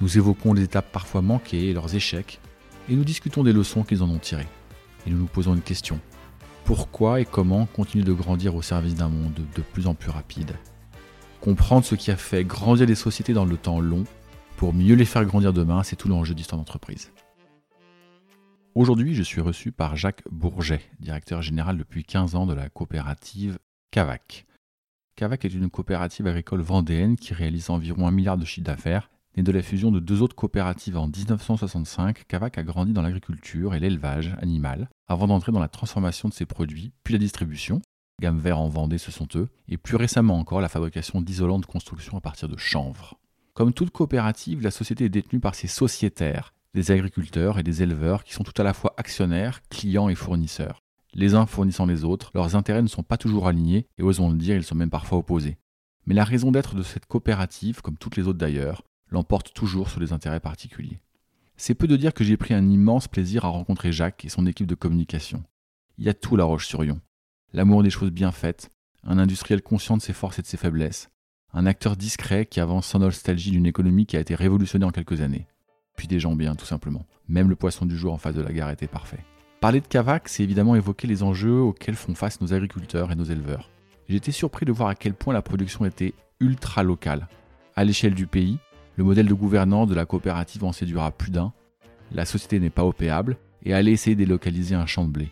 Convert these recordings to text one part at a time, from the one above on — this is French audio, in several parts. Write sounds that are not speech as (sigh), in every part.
nous évoquons les étapes parfois manquées et leurs échecs, et nous discutons des leçons qu'ils en ont tirées. Et nous nous posons une question. Pourquoi et comment continuer de grandir au service d'un monde de plus en plus rapide? Comprendre ce qui a fait grandir les sociétés dans le temps long, pour mieux les faire grandir demain, c'est tout l'enjeu d'histoire d'entreprise. Aujourd'hui, je suis reçu par Jacques Bourget, directeur général depuis 15 ans de la coopérative Cavac. Cavac est une coopérative agricole vendéenne qui réalise environ un milliard de chiffre d'affaires Né de la fusion de deux autres coopératives en 1965, Cavac a grandi dans l'agriculture et l'élevage animal, avant d'entrer dans la transformation de ses produits, puis la distribution. Gamme vert en Vendée, ce sont eux, et plus récemment encore la fabrication d'isolants de construction à partir de chanvre. Comme toute coopérative, la société est détenue par ses sociétaires, des agriculteurs et des éleveurs qui sont tout à la fois actionnaires, clients et fournisseurs. Les uns fournissant les autres, leurs intérêts ne sont pas toujours alignés, et osons le dire, ils sont même parfois opposés. Mais la raison d'être de cette coopérative, comme toutes les autres d'ailleurs, l'emporte toujours sur les intérêts particuliers. C'est peu de dire que j'ai pris un immense plaisir à rencontrer Jacques et son équipe de communication. Il y a tout La Roche-sur-Yon. L'amour des choses bien faites, un industriel conscient de ses forces et de ses faiblesses, un acteur discret qui avance sans nostalgie d'une économie qui a été révolutionnée en quelques années. Puis des gens bien, tout simplement. Même le poisson du jour en face de la gare était parfait. Parler de Cavac, c'est évidemment évoquer les enjeux auxquels font face nos agriculteurs et nos éleveurs. Été surpris de voir à quel point la production était ultra locale. À l'échelle du pays, le modèle de gouvernance de la coopérative en séduira plus d'un. La société n'est pas opéable et allait essayer de délocaliser un champ de blé.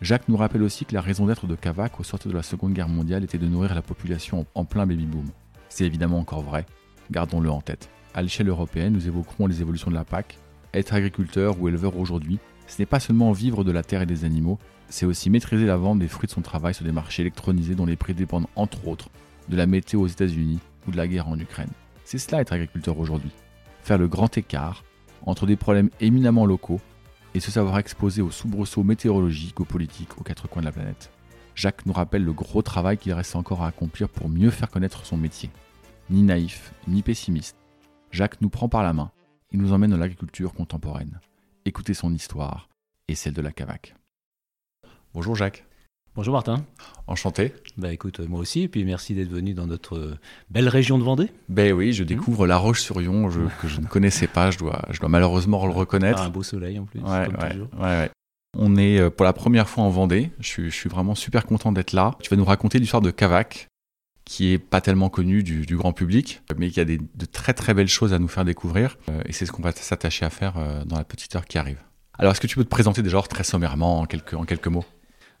Jacques nous rappelle aussi que la raison d'être de Cavac au sortir de la Seconde Guerre mondiale était de nourrir la population en plein baby-boom. C'est évidemment encore vrai, gardons-le en tête. À l'échelle européenne, nous évoquerons les évolutions de la PAC. Être agriculteur ou éleveur aujourd'hui, ce n'est pas seulement vivre de la terre et des animaux, c'est aussi maîtriser la vente des fruits de son travail sur des marchés électronisés dont les prix dépendent entre autres de la météo aux États-Unis ou de la guerre en Ukraine. C'est cela être agriculteur aujourd'hui. Faire le grand écart entre des problèmes éminemment locaux et se savoir exposer aux soubresauts météorologiques, aux politiques, aux quatre coins de la planète. Jacques nous rappelle le gros travail qu'il reste encore à accomplir pour mieux faire connaître son métier. Ni naïf, ni pessimiste, Jacques nous prend par la main et nous emmène dans l'agriculture contemporaine. Écoutez son histoire et celle de la Cavac. Bonjour Jacques. Bonjour Martin. Enchanté. Bah écoute, moi aussi, et puis merci d'être venu dans notre euh, belle région de Vendée. Ben oui, je découvre La Roche-sur-Yon, (laughs) que je ne connaissais pas, je dois, je dois malheureusement le reconnaître. Ah, un beau soleil en plus, ouais, comme ouais, toujours. ouais, On est euh, pour la première fois en Vendée, je suis, je suis vraiment super content d'être là. Tu vas nous raconter l'histoire de Cavac, qui est pas tellement connu du, du, grand public, mais qui a des, de très très belles choses à nous faire découvrir, euh, et c'est ce qu'on va s'attacher à faire dans la petite heure qui arrive. Alors, est-ce que tu peux te présenter déjà très sommairement en quelques, en quelques mots?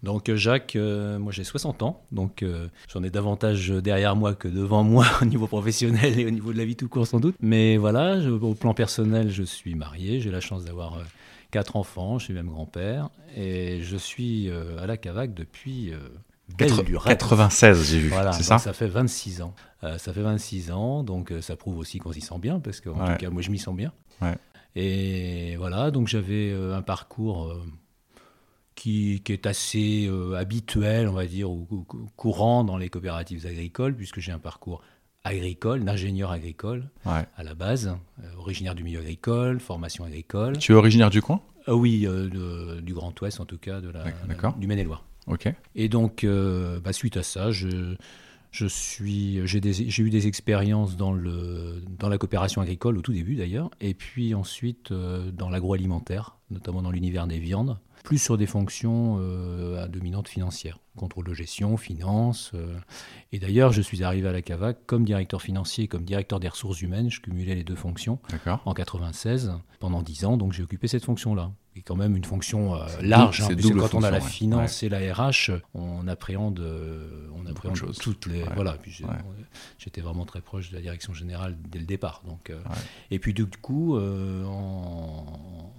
Donc euh, Jacques, euh, moi j'ai 60 ans, donc euh, j'en ai davantage derrière moi que devant moi (laughs) au niveau professionnel et au niveau de la vie tout court sans doute. Mais voilà, je, au plan personnel, je suis marié, j'ai la chance d'avoir quatre enfants, je suis même grand-père, et je suis à la Cavac depuis... 96, j'ai vu, voilà, c'est ça Ça fait 26 ans. ça fait 26 ans, donc ça prouve aussi qu'on s'y sent bien, parce qu'en Ouais. tout cas, moi je m'y sens bien. Ouais. Et voilà, donc j'avais un parcours qui, qui, est assez euh, habituel, on va dire, ou, ou, courant dans les coopératives agricoles, puisque j'ai un parcours agricole, d'ingénieur agricole ouais. à la base, euh, originaire du milieu agricole, formation agricole. Tu es originaire du coin? Euh, Oui, de, du Grand Ouest en tout cas, de la, la du Maine-et-Loire. Ok. Et donc, euh, bah, suite à ça, je, je suis, j'ai eu des expériences dans, le, dans la coopération agricole au tout début d'ailleurs, et puis ensuite euh, dans l'agroalimentaire, notamment dans l'univers des viandes plus sur des fonctions euh, à dominante financière, contrôle de gestion, finance. Euh, et d'ailleurs, je suis arrivé à la CAVAC comme directeur financier, comme directeur des ressources humaines. Je cumulais les deux fonctions en 96 pendant 10 ans, donc j'ai occupé cette fonction-là. Et quand même une fonction euh, large, hein, puisque quand on a la finance ouais. et la RH, on appréhende, on appréhende toutes les. Ouais. Voilà. J'étais vraiment très proche de la direction générale dès le départ. Donc, et puis du coup, en,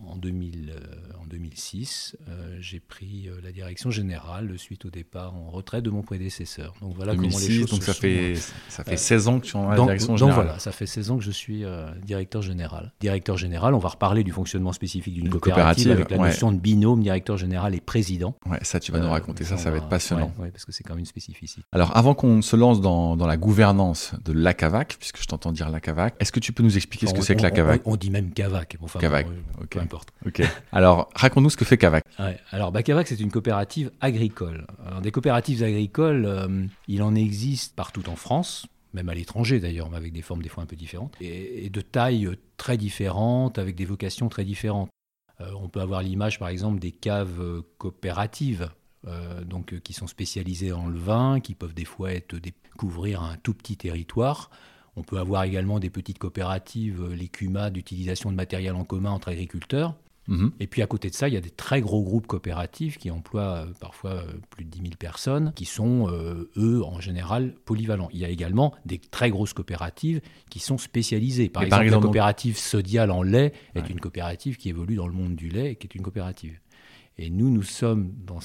en, 2000, en 2000 2006, euh, j'ai pris euh, la direction générale suite au départ en retraite de mon prédécesseur. Donc voilà comment les choses donc ça fait ça fait 16 ans que tu es en donc, direction générale. Donc voilà, ça fait 16 ans que je suis directeur général. Directeur général, on va reparler du fonctionnement spécifique d'une coopérative, avec la notion de binôme directeur général et président. Ouais, ça tu vas nous raconter ça, ça va, être passionnant. Oui, parce que c'est quand même une spécificité. Alors avant qu'on se lance dans, dans la gouvernance de l'ACAVAC, puisque je t'entends dire l'ACAVAC, est-ce que tu peux nous expliquer ce que c'est que l'ACAVAC on, on, dit même CAVAC. Enfin, CAVAC, peu importe. Ok. Alors, raconte-nous ce que fait CAVAC. Alors, bah, CAVAC, c'est une coopérative agricole. Alors, des coopératives agricoles, euh, il en existe partout en France, même à l'étranger d'ailleurs, mais avec des formes des fois un peu différentes, et, de tailles très différentes, avec des vocations très différentes. Euh, on peut avoir l'image, par exemple, des caves euh, coopératives. donc, qui sont spécialisées le vin, qui peuvent des fois être couvrir un tout petit territoire. On peut avoir également des petites coopératives, les d'utilisation de matériel en commun entre agriculteurs. Mhm. Et puis à côté de ça, il y a des très gros groupes coopératifs qui emploient euh, parfois euh, plus de 10 000 personnes, qui sont, eux, en général, polyvalents. Il y a également des très grosses coopératives qui sont spécialisées. Par, exemple, la coopérative Sodial en lait est une coopérative qui évolue dans le monde du lait et qui est une coopérative. Et nous, nous sommes dans,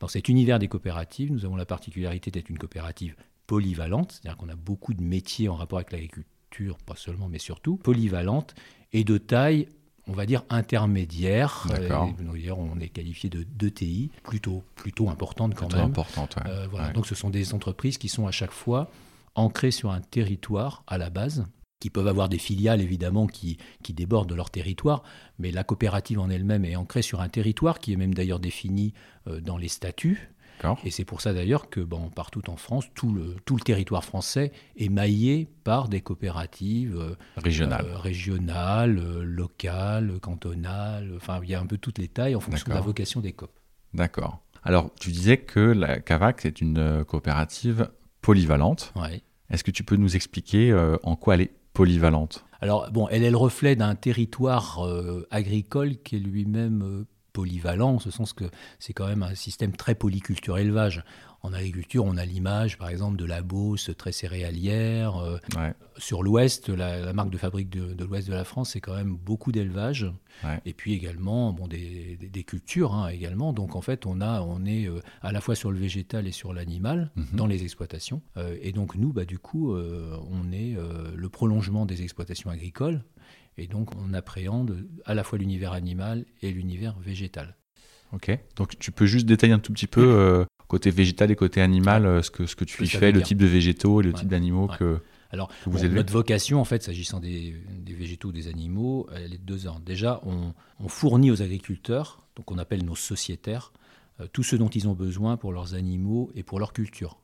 dans cet univers des coopératives, nous avons la particularité d'être une coopérative polyvalente, c'est-à-dire qu'on a beaucoup de métiers en rapport avec l'agriculture, pas seulement, mais surtout polyvalente, et de taille, on va dire, intermédiaire. D'accord. on est qualifié de d'ETI, plutôt, plutôt importante quand plutôt même. importante, euh, voilà. Donc ce sont des entreprises qui sont à chaque fois ancrées sur un territoire à la base, qui peuvent avoir des filiales évidemment qui, qui débordent de leur territoire, mais la coopérative en elle-même est ancrée sur un territoire qui est même d'ailleurs défini euh, dans les statuts et c'est pour ça d'ailleurs que bon, partout en France, tout le, tout le territoire français est maillé par des coopératives euh, régionales, euh, régionales euh, locales, cantonales. Enfin, il y a un peu toutes les tailles en fonction de la vocation des COP. D'accord. Alors, tu disais que la CAVAC est une coopérative polyvalente. Ouais. Est-ce que tu peux nous expliquer en quoi elle est polyvalente? Alors, bon, elle est le reflet d'un territoire agricole qui est lui-même polyvalent, en ce sens que c'est quand même un système très polyculture élevage. En agriculture, on a l'image, par exemple, de la Beauce très céréalière. Euh, sur l'ouest, la, marque de fabrique de, l'ouest de la France, c'est quand même beaucoup d'élevage. Et puis également, bon, des, cultures hein, également. Donc en fait, on, a, on est euh, à la fois sur le végétal et sur l'animal mhm. dans les exploitations. Euh, et donc nous, bah, du coup, on est le prolongement des exploitations agricoles et donc, on appréhende à la fois l'univers animal et l'univers végétal. Ok. Donc, tu peux juste détailler un tout petit peu, euh, côté végétal et côté animal, euh, ce, que, ce que tu y fais, le type de végétaux et le type d'animaux que. Alors, vous notre vocation, en fait, s'agissant des, végétaux ou des animaux, elle est de deux ans. Déjà, on, fournit aux agriculteurs, donc on appelle nos sociétaires, euh, tout ce dont ils ont besoin pour leurs animaux et pour leur culture.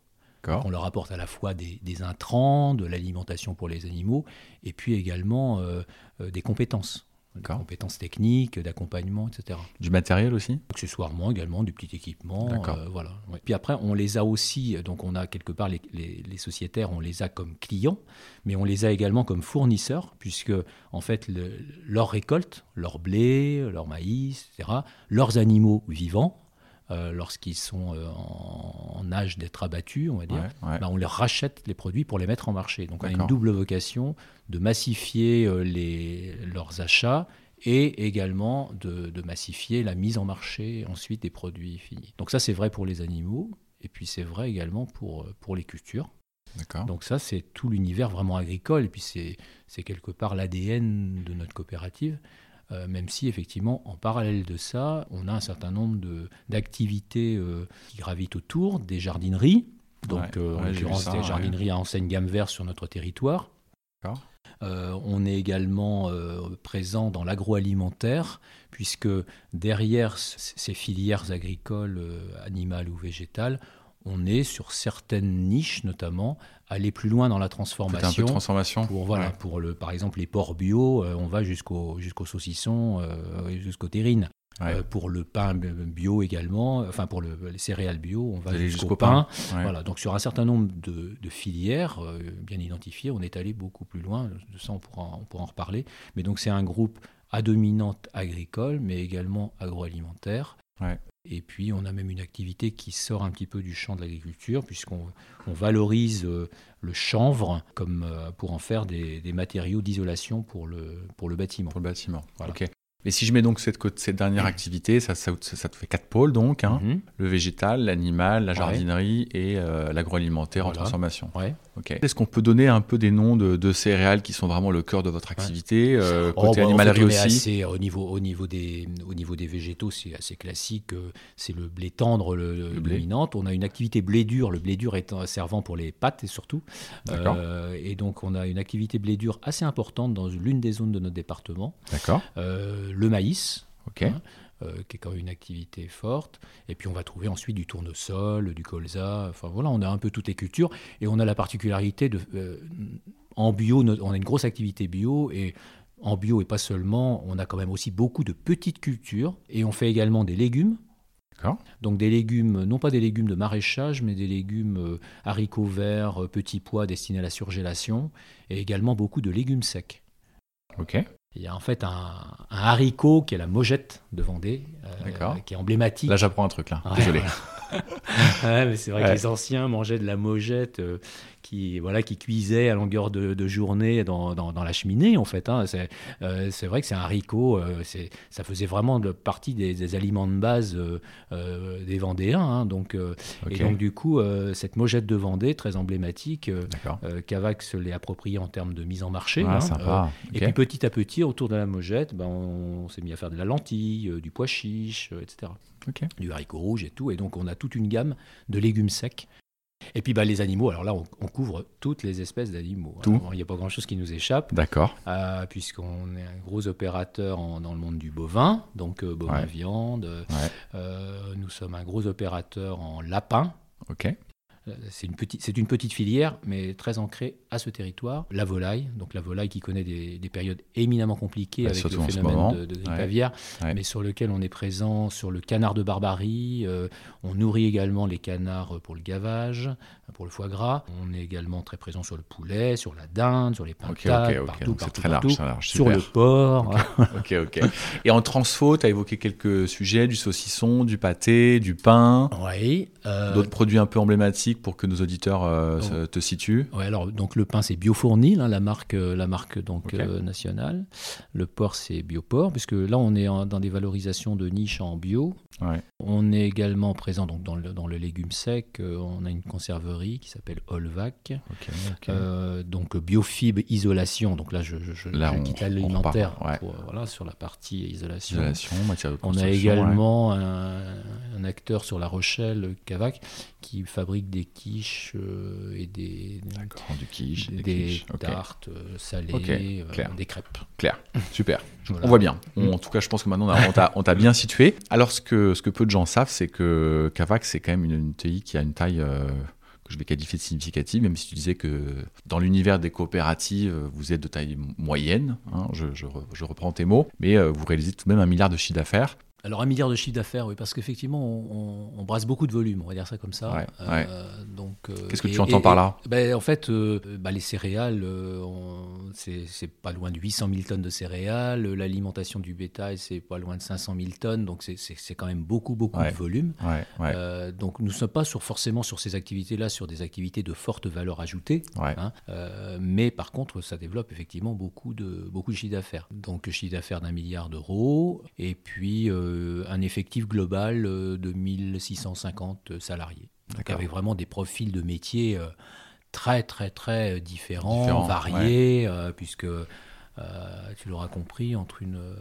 On leur apporte à la fois des, intrants, de l'alimentation pour les animaux, et puis également euh, euh, des compétences. Des compétences techniques, d'accompagnement, etc. Du matériel aussi? Accessoirement également, du petit équipement. Euh, voilà. Puis après, on les a aussi, donc on a quelque part les, sociétaires, on les a comme clients, mais on les a également comme fournisseurs, puisque en fait, leur récolte, leur blé, leur maïs, etc., leurs animaux vivants, euh, lorsqu'ils sont euh, en, âge d'être abattus, on va dire, bah, on leur rachète les produits pour les mettre en marché. Donc on a une double vocation de massifier euh, les, leurs achats et également de, massifier la mise en marché ensuite des produits finis. Donc ça c'est vrai pour les animaux et puis c'est vrai également pour, pour les cultures. Donc ça c'est tout l'univers vraiment agricole et puis c'est quelque part l'ADN de notre coopérative. Euh, même si effectivement, en parallèle de ça, on a un certain nombre d'activités euh, qui gravitent autour des jardineries. Donc, euh, en l'occurrence, des jardineries à enseigne gamme verte sur notre territoire. on est également présent dans l'agroalimentaire, puisque derrière ces filières agricoles, animales ou végétales, on est sur certaines niches, notamment, aller plus loin dans la transformation. Un peu transformation. Pour, voilà, pour le, par exemple les porcs bio, euh, on va jusqu'au jusqu'au saucisson, euh, jusqu'au terrine. Euh, pour le pain bio également, enfin pour le, les céréales bio, on va jusqu'au pain. Voilà, donc sur un certain nombre de, filières bien identifiées, on est allé beaucoup plus loin. De ça, on pourra, on pourra en reparler. Mais donc c'est un groupe à dominante agricole, mais également agroalimentaire. Et puis, on a même une activité qui sort un petit peu du champ de l'agriculture, puisqu'on valorise euh, le chanvre comme, euh, pour en faire des, matériaux d'isolation pour le, pour le bâtiment. Pour le bâtiment, Et si je mets donc cette, cette dernière activité, ça, ça, ça, te fait quatre pôles donc, hein. Mhm. le végétal, l'animal, la Ouais. jardinerie et euh, l'agroalimentaire en transformation. Ouais. Ok. Est-ce qu'on peut donner un peu des noms de, de céréales qui sont vraiment le cœur de votre activité euh, Oh, Côté bah, en animalerie aussi assez- au, niveau, au, niveau des, au niveau des végétaux, c'est assez classique. euh, C'est le blé tendre, le, Le blé. dominante. On a une activité blé dur, le blé dur étant servant pour les pâtes et surtout. Euh, et donc, on a une activité blé dur assez importante dans l'une des zones de notre département. D'accord. Euh, le maïs. Hein. euh, qui est quand même une activité forte. Et puis on va trouver ensuite du tournesol, du colza. Enfin voilà, on a un peu toutes les cultures. Et on a la particularité de. euh, en bio, on a une grosse activité bio. Et en bio, et pas seulement, on a quand même aussi beaucoup de petites cultures. Et on fait également des légumes. Donc des légumes, non pas des légumes de maraîchage, mais des légumes euh, haricots verts, euh, petits pois destinés à la surgélation. Et également beaucoup de légumes secs. Ok. Il y a en fait un, un haricot qui est la mogette de Vendée, euh, qui est emblématique. Là, j'apprends un truc là. Ouais, Désolé. (laughs) Ouais, mais c'est vrai Ouais. que les anciens mangeaient de la mogette euh, qui, voilà, qui cuisait à longueur de, de journée dans, dans- dans la cheminée, en fait. hein. C'est euh, vrai que c'est un haricot, euh, ça faisait vraiment de, partie des, des aliments de base euh, des Vendéens. hein. donc. Et donc, du coup, cette mogette de Vendée, très emblématique, Cavac se l'est appropriée en termes de mise en marché. Ah, hein. sympa. Et puis petit à petit, autour de la mogette, ben, on, s'est mis à faire de la lentille, du pois chiche, etc. Du haricot rouge et tout. Et donc on a toute une gamme de légumes secs. Et puis bah, les animaux, alors là on, on couvre toutes les espèces d'animaux. hein. Tout. Il n'y a pas grand-chose qui nous échappe, D'accord. euh, puisqu'on est un gros opérateur en- dans le monde du bovin, donc euh, bovin Ouais. viande. Ouais. euh, nous sommes un gros opérateur en lapin. Ok. C'est une, petite, c'est une petite filière, mais très ancrée à ce territoire. La volaille, donc la volaille qui connaît des, des périodes éminemment compliquées Bah, avec le phénomène de, de grippe Ouais. aviaire, Ouais. mais sur lequel on est présent sur le canard de Barbarie. euh, on nourrit également les canards pour le gavage, pour le foie gras. On est également très présent sur le poulet, sur la dinde, sur les pintades, ok, ok. partout, Donc, c'est partout, très large, partout. large. Sur le porc. Ok, ok. (laughs) Et en transfo, tu as évoqué quelques sujets, du saucisson, du pâté, du pain, Oui. euh, d'autres produits un peu emblématiques pour que nos auditeurs euh, Oh. te situent. Ouais, alors donc le pain c'est Biofournil, hein, la marque, euh, la marque donc euh, nationale. Le porc c'est Bioport, puisque là on est en- dans des valorisations de niche en bio. Ouais. On est également présent donc dans le, dans le légume sec. euh, on a une conserverie qui s'appelle Olvac. Euh, donc biofibre isolation. Donc là je, je, je- Là, je quitte l'alimentaire ouais. euh, voilà, sur la partie isolation. Isolation, matière de On a également un, un acteur sur La Rochelle, Cavac, qui fabrique des quiches euh, et des, du quiche, des, des tartes salées, des crêpes. clair. Super. Voilà. On voit bien. On- Mm. en tout cas, je pense que maintenant, on t'a- on t'a bien situé. Alors, ce que, ce que peu de gens savent, c'est que Cavac, c'est quand même une, une TI qui a une taille euh, que je vais qualifier de significative, même si tu disais que dans l'univers des coopératives, vous êtes de taille moyenne. hein, je, je reprends tes mots. Mais euh, vous réalisez tout de même un milliard de chiffre d'affaires. Alors un milliard de chiffre d'affaires, oui, parce qu'effectivement, on, on- on brasse beaucoup de volume, on va dire ça comme ça. Ouais, Euh, donc, euh, Qu'est-ce que et- tu entends et- par là ben, En fait, euh, bah, les céréales, c'est pas loin de 800 000 tonnes de céréales. L'alimentation du bétail, c'est pas loin de 500 000 tonnes. Donc c'est- c'est c'est quand même beaucoup, beaucoup Ouais. de volume. Donc nous ne sommes pas sur, forcément sur ces activités-là, sur des activités de forte valeur ajoutée. Hein, mais par contre, ça développe effectivement beaucoup de, beaucoup de chiffre d'affaires. Donc, chiffre d'affaires d'un milliard d'euros, et puis un effectif global euh, de 1650 salariés. Donc, avec vraiment des profils de métiers euh, très, très, très différents, variés, euh, puisque euh, tu l'auras compris, entre une. euh,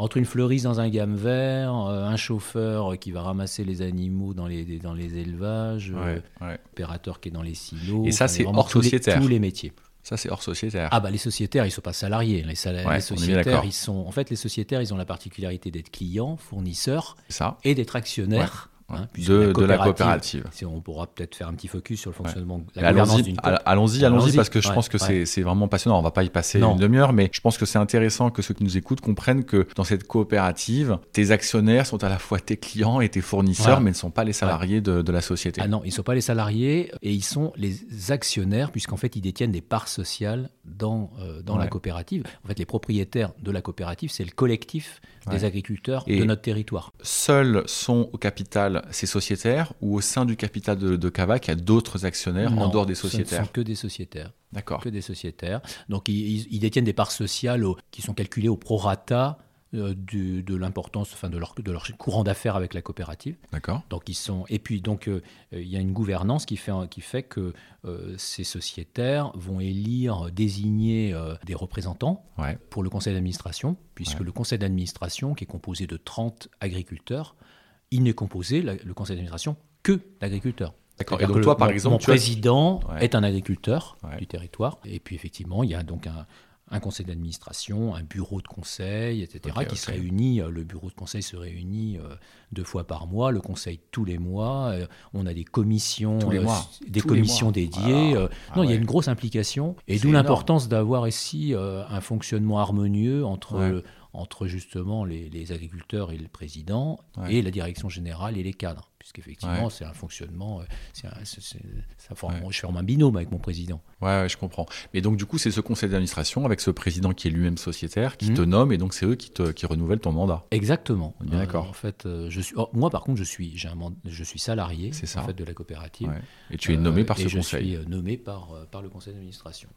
entre une fleuriste dans un gamme vert, euh, un chauffeur qui va ramasser les animaux dans les, dans les élevages, euh, ouais, ouais. opérateur qui est dans les silos. Et ça, c'est hors tous les- sociétaire. Tous les métiers. Ça, c'est hors sociétaire. Ah bah les sociétaires, ils sont pas salariés. Les, sala- Ouais, les sociétaires, ils sont. En fait, les sociétaires, ils ont la particularité d'être clients, fournisseurs ça. et d'être actionnaires. Hein, de, de la coopérative. Si on pourra peut-être faire un petit focus sur le fonctionnement, Mais la gouvernance Allons-y, d'une allons-y, parce que je ouais, pense que ouais. c'est- vraiment passionnant. On va pas y passer Non. une demi-heure, mais je pense que c'est intéressant que ceux qui nous écoutent comprennent que dans cette coopérative, tes actionnaires sont à la fois tes clients et tes fournisseurs, mais ne sont pas les salariés de, de la société. Ah non, ils ne sont pas les salariés et ils sont les actionnaires, puisqu'en fait, ils détiennent des parts sociales dans, euh, dans la coopérative. En fait, les propriétaires de la coopérative, c'est le collectif des agriculteurs Et- de notre territoire. Seuls sont au capital ces sociétaires ou au sein du capital de, de Cavac, il y a d'autres actionnaires en dehors des Ce ne sociétaires sont que des sociétaires. D'accord. que des sociétaires. Donc ils, ils- ils détiennent des parts sociales au- qui sont calculées au prorata euh, de l'importance, enfin de leur, de leur courant d'affaires avec la coopérative. D'accord. Donc ils sont et puis donc euh, il y a une gouvernance qui fait qui fait que euh, ces sociétaires vont élire, désigner des représentants pour le conseil d'administration, puisque le conseil d'administration qui est composé de 30 agriculteurs, il n'est composé le conseil d'administration que d'agriculteurs. D'accord. Et donc toi, par exemple, mon président est un agriculteur du territoire. Et puis effectivement, il y a donc un, un conseil d'administration, un bureau de conseil, etc., qui se réunit. Euh, le bureau de conseil se réunit euh, deux fois par mois, le conseil tous les mois. Euh, on a des commissions, des commissions dédiées. Ah non, il y a une grosse implication. Et d'où l'importance d'avoir ici un fonctionnement harmonieux entre, entre justement les, agriculteurs et le président, et la direction générale et les cadres puisqu'effectivement, c'est un fonctionnement. Euh, ça forme, Je forme un binôme avec mon président. Ouais, je comprends. Mais donc, du coup, c'est ce conseil d'administration avec ce président qui est lui-même sociétaire qui mmh. te nomme et donc c'est eux qui, te, qui renouvellent ton mandat. Exactement. bien d'accord. Euh, en fait, euh, je suis, oh, moi, par contre, je suis, j'ai un je suis salarié ça. En fait, de la coopérative. Et tu es nommé par ce conseil. Je suis nommé par, par le conseil d'administration.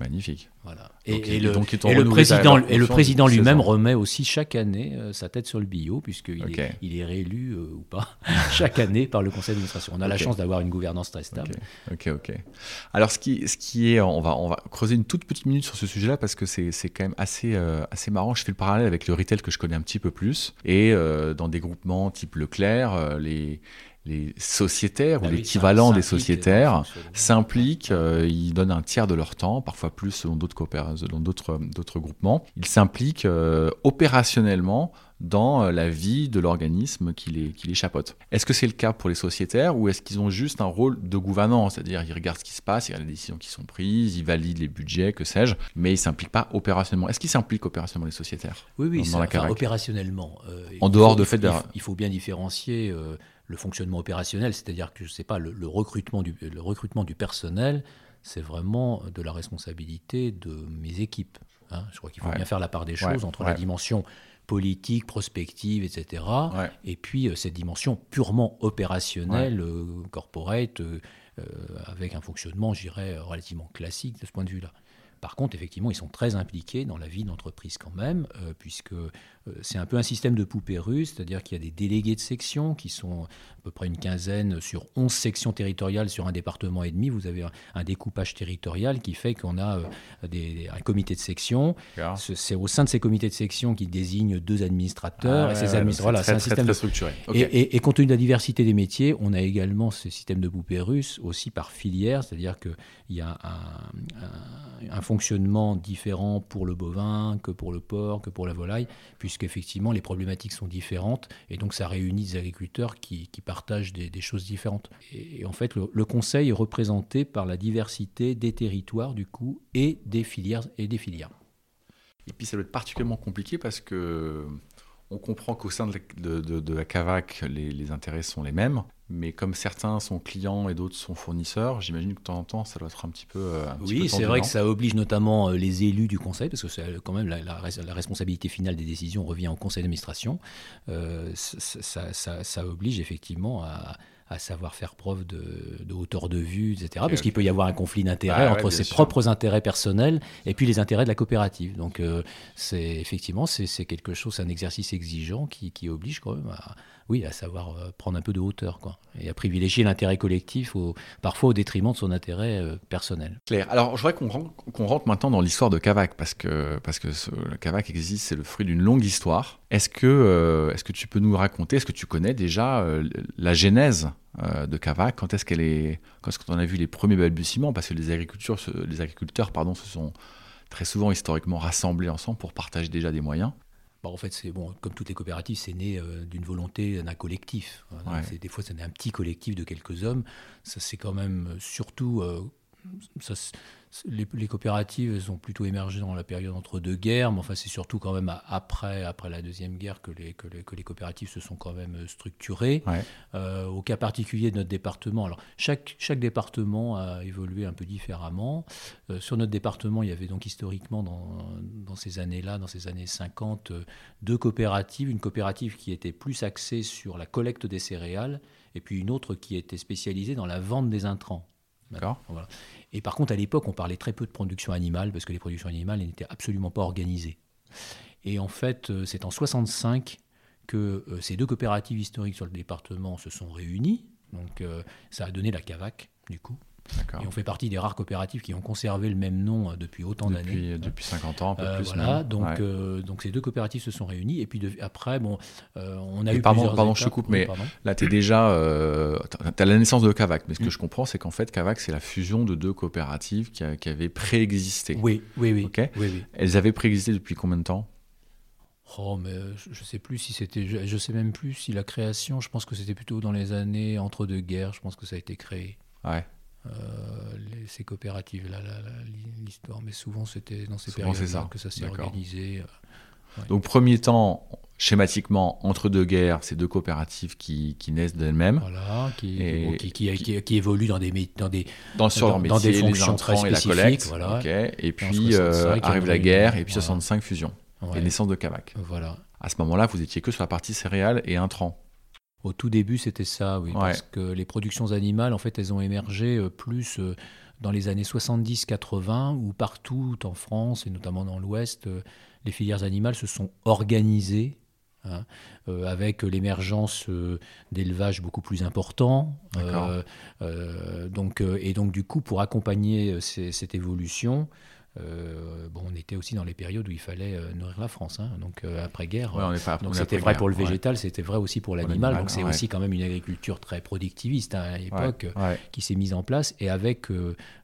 Magnifique. Voilà. Et, le, le, président, et le président lui-même remet aussi chaque année euh, sa tête sur le billot, puisqu'il est, il est réélu euh, ou pas (laughs) (laughs) chaque année par le conseil d'administration. On a la chance d'avoir une gouvernance très stable. Ok, ok. Alors, ce qui, ce qui est, on va, on va creuser une toute petite minute sur ce sujet-là parce que c'est quand même assez, euh, assez marrant. Je fais le parallèle avec le retail que je connais un petit peu plus. Et dans des groupements type Leclerc, les les sociétaires ou ah l'équivalent des sociétaires s'impliquent, euh, ils donnent un tiers de leur temps, parfois plus selon d'autres d'autres groupements. Ils s'impliquent euh, opérationnellement dans euh, la vie de l'organisme qui les, qui les chapeaute. Est-ce que c'est le cas pour les sociétaires ou est-ce qu'ils ont juste un rôle de gouvernance C'est-à-dire ils regardent ce qui se passe, ils regardent les décisions qui sont prises, ils valident les budgets, que sais-je, mais ils ne s'impliquent pas opérationnellement. Est-ce qu'ils s'impliquent opérationnellement les sociétaires? Oui, oui, dans, opérationnellement. en dehors de fait Il faut bien différencier le fonctionnement opérationnel, c'est-à-dire que je sais pas, le, recrutement du, le recrutement du personnel, c'est vraiment de la responsabilité de mes équipes. Hein. Je crois qu'il faut bien faire la part des choses entre la dimension politique, prospective, etc., et puis euh, cette dimension purement opérationnelle, euh, corporate, euh, avec un fonctionnement, je dirais, relativement classique de ce point de vue-là. Par contre, effectivement, ils sont très impliqués dans la vie d'entreprise quand même, puisque euh, c'est un peu un système de poupée russe, c'est-à-dire qu'il y a des délégués de section qui sont à peu près une quinzaine sur 11 sections territoriales sur un département et demi. Vous avez un, découpage territorial qui fait qu'on a euh, des, un comité de section. C'est au sein de ces comités de section qui désignent deux administrateurs. Ah ces voilà, c'est un système très structuré. Et, compte tenu de la diversité des métiers, on a également ce système de poupée russe aussi par filière, c'est-à-dire qu'il y a un, un, fonctionnement différent pour le bovin que pour le porc, que pour la volaille, puisque puisqu'effectivement les problématiques sont différentes et donc ça réunit des agriculteurs qui, partagent des, choses différentes. Et, en fait, le, conseil est représenté par la diversité des territoires du coup et des filières et des filières. Et puis ça doit être particulièrement compliqué parce que on comprend qu'au sein de la, CAVAC, les, intérêts sont les mêmes, mais comme certains sont clients et d'autres sont fournisseurs, j'imagine que de temps en temps, ça doit être un petit peu. Euh, oui, c'est vrai que ça oblige notamment euh, les élus du conseil, parce que c'est quand même la, responsabilité finale des décisions revient au conseil d'administration. Euh, ça, oblige effectivement à, savoir faire preuve de, hauteur de vue, etc. Parce qu'il peut y avoir un conflit d'intérêts entre ses propres intérêts personnels et puis les intérêts de la coopérative. Donc, c'est effectivement, c'est quelque chose, c'est un exercice exigeant qui, qui oblige quand même à oui, à savoir euh, prendre un peu de hauteur, quoi, et à privilégier l'intérêt collectif, au, parfois au détriment de son intérêt euh, personnel. Claire. Alors, je voudrais qu'on rentre, rentre, maintenant dans l'histoire de Cavac, parce que, parce que le Cavac existe, c'est le fruit d'une longue histoire. Est-ce que, euh, est-ce que tu peux nous raconter, est-ce que tu connais déjà la genèse de Cavac Quand est-ce qu'elle est, quand est-ce qu'on a vu les premiers balbutiements? Parce que les agriculteurs, les agriculteurs, pardon, se sont très souvent historiquement rassemblés ensemble pour partager déjà des moyens. Bah, en fait, c'est bon, comme toutes les coopératives, c'est né euh, d'une volonté d'un collectif. Des fois, c'est un petit collectif de quelques hommes. Ça, c'est quand même euh, surtout euh, les, coopératives ont plutôt émergé dans la période entre deux guerres, mais enfin c'est surtout quand même après, après la deuxième guerre que les, que les, coopératives se sont quand même euh, structurées. Euh, au cas particulier de notre département, alors chaque, chaque département a évolué un peu différemment. Euh, sur notre département, il y avait donc historiquement dans, dans ces années-là, dans ces années 50, deux coopératives. Une coopérative qui était plus axée sur la collecte des céréales et puis une autre qui était spécialisée dans la vente des intrants. D'accord. Et par contre, à l'époque, on parlait très peu de production animale parce que les productions animales n'étaient absolument pas organisées. Et en fait, c'est en 65 que ces deux coopératives historiques sur le département se sont réunies. Donc ça a donné la CAVAC, du coup. Et on fait partie des rares coopératives qui ont conservé le même nom euh, depuis autant d'années. Depuis 50 ans, un peu euh, plus. Voilà, donc, euh, donc ces deux coopératives se sont réunies. Et puis après, bon, on a eu pardon, plusieurs Pardon, je te coupe, mais là, tu es déjà. tu as la naissance de Cavac. Mais ce que mm. je comprends, c'est qu'en fait, Cavac, c'est la fusion de deux coopératives qui, qui avaient préexisté. Oui, oui, oui. oui, oui. Elles avaient préexisté depuis combien de temps? Oh, mais je ne sais plus si c'était. Je, ne sais même plus si la création, je pense que c'était plutôt dans les années entre deux guerres, je pense que ça a été créé. Ouais. Euh, ces coopératives-là, l'histoire. Mais souvent, c'était dans ces périodes-là que ça s'est organisé. Euh, Donc, premier temps, schématiquement, entre deux guerres, ces deux coopératives qui, naissent d'elles-mêmes. Voilà, qui, qui, qui, évoluent dans des, dans des, dans, sur leur métier, des fonctions très et la collecte. Voilà. Et puis euh, arrive la guerre, et puis 65 fusion. Et naissance de Cavac. Voilà. À ce moment-là, vous étiez que sur la partie céréales et intrants. Au tout début, c'était ça, oui, parce que les productions animales, en fait, elles ont émergé euh, plus euh, dans les années 70-80, où partout en France, et notamment dans l'Ouest, euh, les filières animales se sont organisées hein, avec l'émergence d'élevages beaucoup plus importants. donc, et donc, du coup, pour accompagner cette évolution, euh, bon, on était aussi dans les périodes où il fallait euh, nourrir la France, hein. donc euh, après-guerre. c'était vrai pour le végétal, c'était vrai aussi pour l'animal. Donc c'est aussi quand même une agriculture très productiviste hein, à l'époque qui s'est mise en place et avec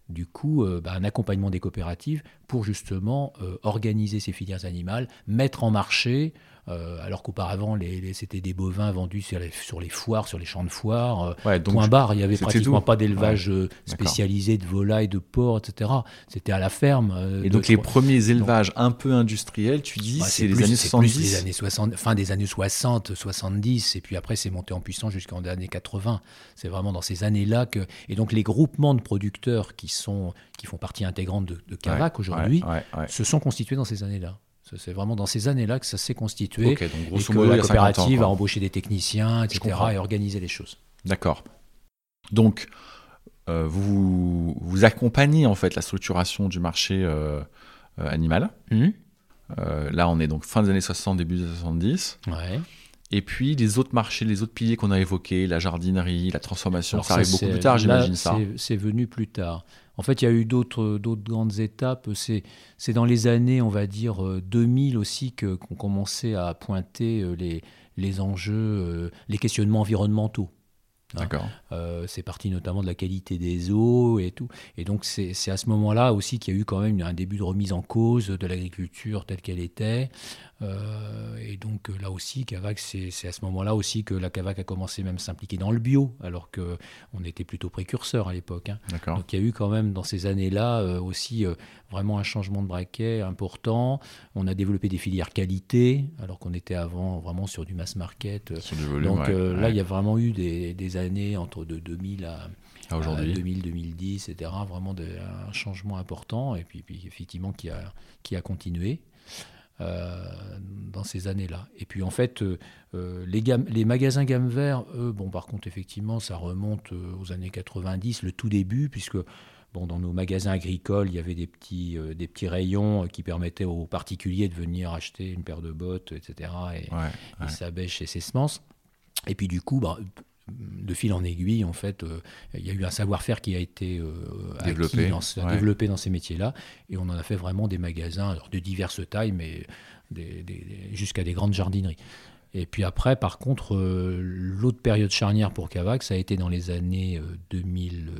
du coup bah, un accompagnement des coopératives pour justement organiser ces filières animales, mettre en marché euh, alors qu'auparavant, les, c'était des bovins vendus sur les, sur les, foires, sur les champs de foires. Euh, point barre, il n'y avait pratiquement pas d'élevage euh, spécialisé de volailles, de porcs, etc. C'était à la ferme. et donc les premiers élevages un peu industriels, tu dis, bah, c'est les années 70 les années 60, Fin des années 60, 70, et puis après c'est monté en puissance jusqu'en années 80. C'est vraiment dans ces années-là que... Et donc les groupements de producteurs qui, sont, qui font partie intégrante de, de Cavac aujourd'hui se sont constitués dans ces années-là. C'est vraiment dans ces années-là que ça s'est constitué. donc et que la coopérative a embauché des techniciens, etc. et organisé les choses. D'accord. Donc, euh, vous, vous accompagnez en fait la structuration du marché euh, euh, animal. Hum. là, on est donc fin des années 60, début des années 70. Ouais. Et puis les autres marchés, les autres piliers qu'on a évoqués, la jardinerie, la transformation, ça, arrive beaucoup plus tard, j'imagine ça. C'est venu plus tard. En fait, il y a eu d'autres grandes étapes. C'est dans les années, on va dire, 2000 euh, aussi qu'on commençait à pointer euh, les, les enjeux, euh, les questionnements environnementaux. Hein. D'accord. c'est parti notamment de la qualité des eaux et tout. Et donc c'est à ce moment-là aussi qu'il y a eu quand même un début de remise en cause de l'agriculture telle qu'elle était. Euh, et donc euh, là aussi, Cavac, c'est à ce moment-là aussi que la Cavac a commencé même à s'impliquer dans le bio, alors qu'on était plutôt précurseur à l'époque. Hein. Donc il y a eu quand même dans ces années-là euh, aussi vraiment un changement de braquet important. On a développé des filières qualité, alors qu'on était avant vraiment sur du mass market. donc là, il y a vraiment eu des, années entre de 2000 à, 2000, 2010, etc. Vraiment un changement important et puis, puis effectivement qui a, qui a continué. Euh, dans ces années-là. Et puis en fait, euh, euh, les, les, magasins gamme vert, eux, bon, par contre, effectivement, ça remonte aux années 90, le tout début, puisque bon, dans nos magasins agricoles, il y avait des petits, des petits rayons qui permettaient aux particuliers de venir acheter une paire de bottes, etc. Et, sa bêche et ses semences. Et puis du coup, bah, de fil en aiguille, en fait, euh, il y a eu un savoir-faire qui a été euh, développé. Dans, développé dans ces métiers-là. Et on en a fait vraiment des magasins de diverses tailles, mais jusqu'à des grandes jardineries. Et puis après, par contre, euh, l'autre période charnière pour Cavac, ça a été dans les années 2000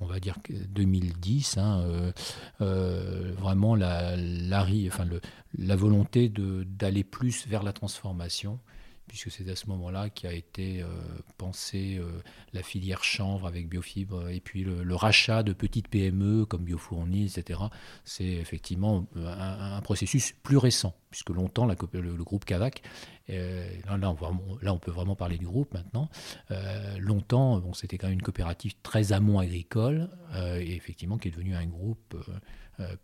on va dire 2010, hein, vraiment la, la, enfin la volonté d'aller plus vers la transformation puisque c'est à ce moment-là qu'a été euh, pensée euh, la filière chanvre avec biofibre, et puis le, rachat de petites PME comme Biofournis, etc. C'est effectivement euh, un, processus plus récent, puisque longtemps le, groupe Cavac, là, on, peut vraiment parler du groupe maintenant, longtemps c'était quand même une coopérative très amont agricole, et effectivement qui est devenu un groupe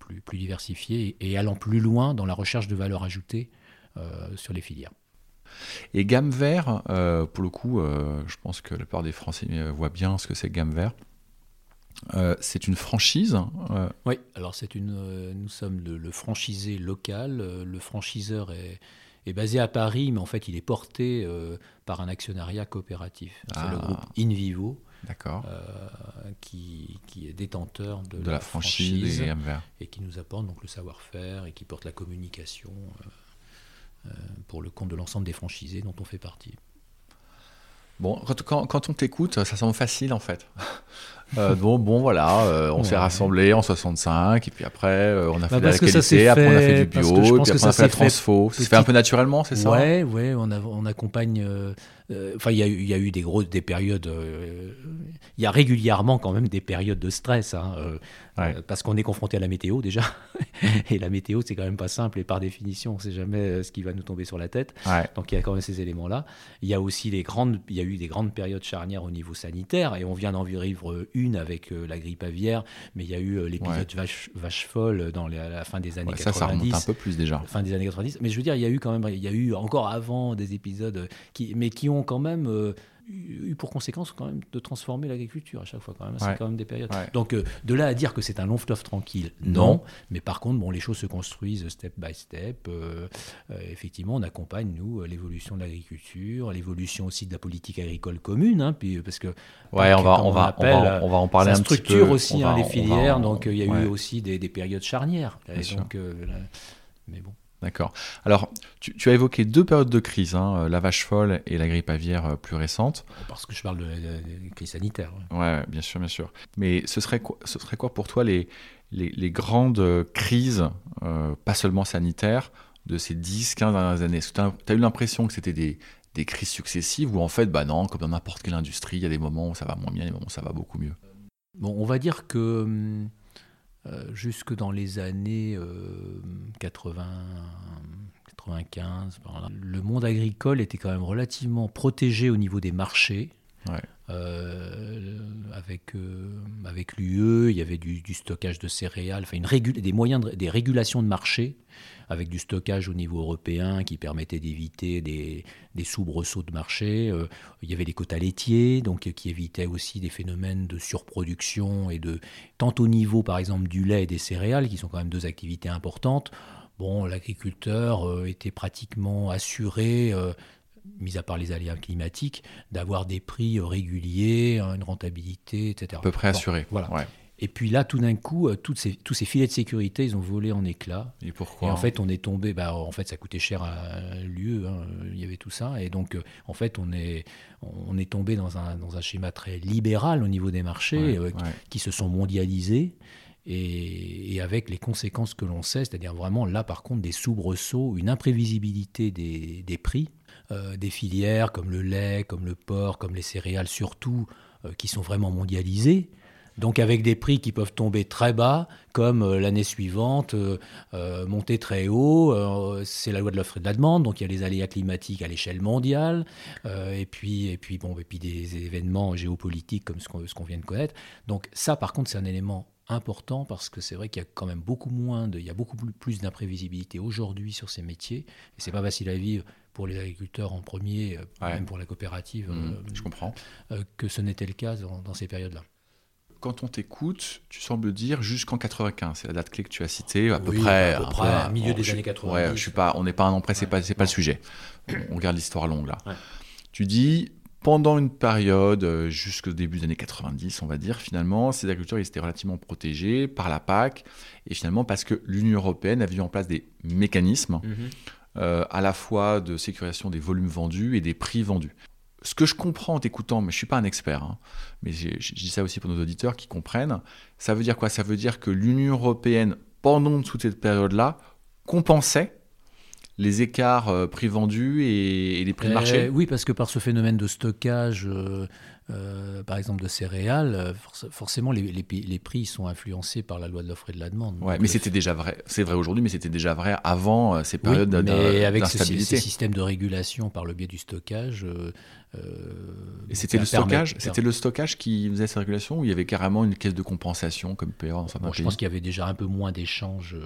plus, plus diversifié et, allant plus loin dans la recherche de valeur ajoutée sur les filières. Et gamme vert, euh, pour le coup, euh, je pense que la plupart des Français voient bien ce que c'est gamme vert. c'est une franchise Oui, alors c'est une, nous sommes le, franchisé local. Le franchiseur est, est, basé à Paris, mais en fait il est porté par un actionnariat coopératif. C'est le ah. groupe InVivo. D'accord. qui, qui, est détenteur de, la, franchise, et, et, qui nous apporte donc le savoir-faire et qui porte la communication pour le compte de l'ensemble des franchisés dont on fait partie. Bon, quand, quand, on t'écoute, ça semble facile en fait. (laughs) Euh, bon, bon, voilà, euh, on s'est rassemblés en 65, et puis après, euh, on a fait bah, de la qualité, après on a fait du bio, puis après on a fait la transfo. Ça se fait un peu naturellement, c'est ça? Ouais, ouais, on, on accompagne euh, enfin, il y, y, a eu des grosses des périodes. Euh, il y a régulièrement quand même des périodes de stress, hein, euh, parce qu'on est confronté à la météo déjà, (laughs) et la météo c'est quand même pas simple et par définition on sait jamais ce qui va nous tomber sur la tête. Donc il y a quand même ces éléments-là. Il y a aussi les grandes, il y a eu des grandes périodes charnières au niveau sanitaire, et on vient d'en vivre une avec la grippe aviaire, mais il y a eu l'épisode vache, vache, folle dans la fin des années 90. Ça, ça remonte un peu plus déjà. Fin des années 90. Mais je veux dire, il y a eu quand même, il y a eu encore avant des épisodes qui, mais qui ont quand même euh, eu pour conséquence quand même de transformer l'agriculture à chaque fois quand même. C'est quand même des périodes. Donc euh, de là à dire que c'est un long fleuve tranquille non. mais par contre bon les choses se construisent step by step. Euh, effectivement on accompagne nous l'évolution de l'agriculture l'évolution aussi de la politique agricole commune hein, puis parce que ouais on va on, va, on va en parler un structure petit peu. aussi hein, les filières. donc il y a eu aussi des, périodes charnières. Donc mais bon D'accord. Alors, tu, as évoqué deux périodes de crise, hein, euh, la vache folle et la grippe aviaire euh, plus récente. Parce que je parle de crise sanitaire. Ouais. bien sûr, bien sûr. Mais ce serait quoi, ce serait quoi pour toi les, les, grandes crises, euh, pas seulement sanitaires, de ces 10, 15 dernières années? Tu as, eu l'impression que c'était des, des, crises successives ou en fait, bah non, comme dans n'importe quelle industrie, il y a des moments où ça va moins bien, des moments où ça va beaucoup mieux? Bon, on va dire que hum, jusque dans les années 80, euh, 95. Le monde agricole était quand même relativement protégé au niveau des marchés. Euh, avec, avec l'UE, il y avait du, stockage de céréales, des moyens des régulations de marché avec du stockage au niveau européen qui permettait d'éviter des, des soubresauts de marché. Euh, il y avait des quotas laitiers, donc qui évitaient aussi des phénomènes de surproduction et de tant au niveau, par exemple, du lait et des céréales, qui sont quand même deux activités importantes. Bon, l'agriculteur euh, était pratiquement assuré. Mis à part les aléas climatiques, d'avoir des prix réguliers, hein, une rentabilité, etc. À peu près assuré. Voilà. Et puis là, tout d'un coup, euh, toutes ces, tous ces filets de sécurité, ils ont volé en éclats. Et pourquoi Et en fait, on est tombé. Bah, en fait, ça coûtait cher à l'UE. Hein, il y avait tout ça. Et donc, euh, en fait, on est, on est tombé dans un, dans un schéma très libéral au niveau des marchés euh, Qui, se sont mondialisés. Et, avec les conséquences que l'on sait, c'est-à-dire vraiment là, par contre, des soubresauts, une imprévisibilité des, des prix, des filières comme le lait, comme le porc, comme les céréales surtout, qui sont vraiment mondialisées. Donc avec des prix qui peuvent tomber très bas, comme euh, l'année suivante, euh, euh, monter très haut. c'est la loi de l'offre et de la demande, donc il y a les aléas climatiques à l'échelle mondiale, et, puis, et, puis, bon, et puis des événements géopolitiques comme ce qu'on vient de connaître. Donc ça, par contre, c'est un élément important parce que c'est vrai qu'il y a quand même beaucoup moins de, il y a beaucoup plus d'imprévisibilité aujourd'hui sur ces métiers et c'est pas facile à vivre pour les agriculteurs en premier, même pour la coopérative. Mmh, je comprends. que ce n'était le cas dans ces périodes-là quand on t'écoute, tu sembles dire jusqu'en 95. C'est la date clé que tu as citée, à peu près. À peu près, milieu des années 80. Ouais, je suis pas, on n'est pas un an près, c'est pas, pas le sujet. On, regarde l'histoire longue là. Tu dis, pendant une période, euh, jusqu'au début des années 90, on va dire, finalement, ces agriculteurs ils étaient relativement protégés par la PAC, et finalement parce que l'Union européenne a mis en place des mécanismes. Mhm. Euh, à la fois de sécurisation des volumes vendus et des prix vendus. Ce que je comprends en t'écoutant, mais je ne suis pas un expert, hein, mais je, dis ça aussi pour nos auditeurs qui comprennent, ça veut dire quoi? Ça veut dire que l'Union européenne, pendant toute cette période-là, compensait les écarts euh, prix vendus et, les prix de marché? Oui, parce que par ce phénomène de stockage, euh, euh, par exemple de céréales, euh, forcément les, les, prix sont influencés par la loi de l'offre et de la demande. Ouais, mais c'était déjà vrai. C'est vrai aujourd'hui, mais c'était déjà vrai avant euh, ces périodes oui, mais avec ce, système de régulation par le biais du stockage. et c'était le stockage, c'était le stockage qui faisait cette régulation ou il y avait carrément une caisse de compensation comme avoir dans certains Je pense qu'il y avait déjà un peu moins d'échanges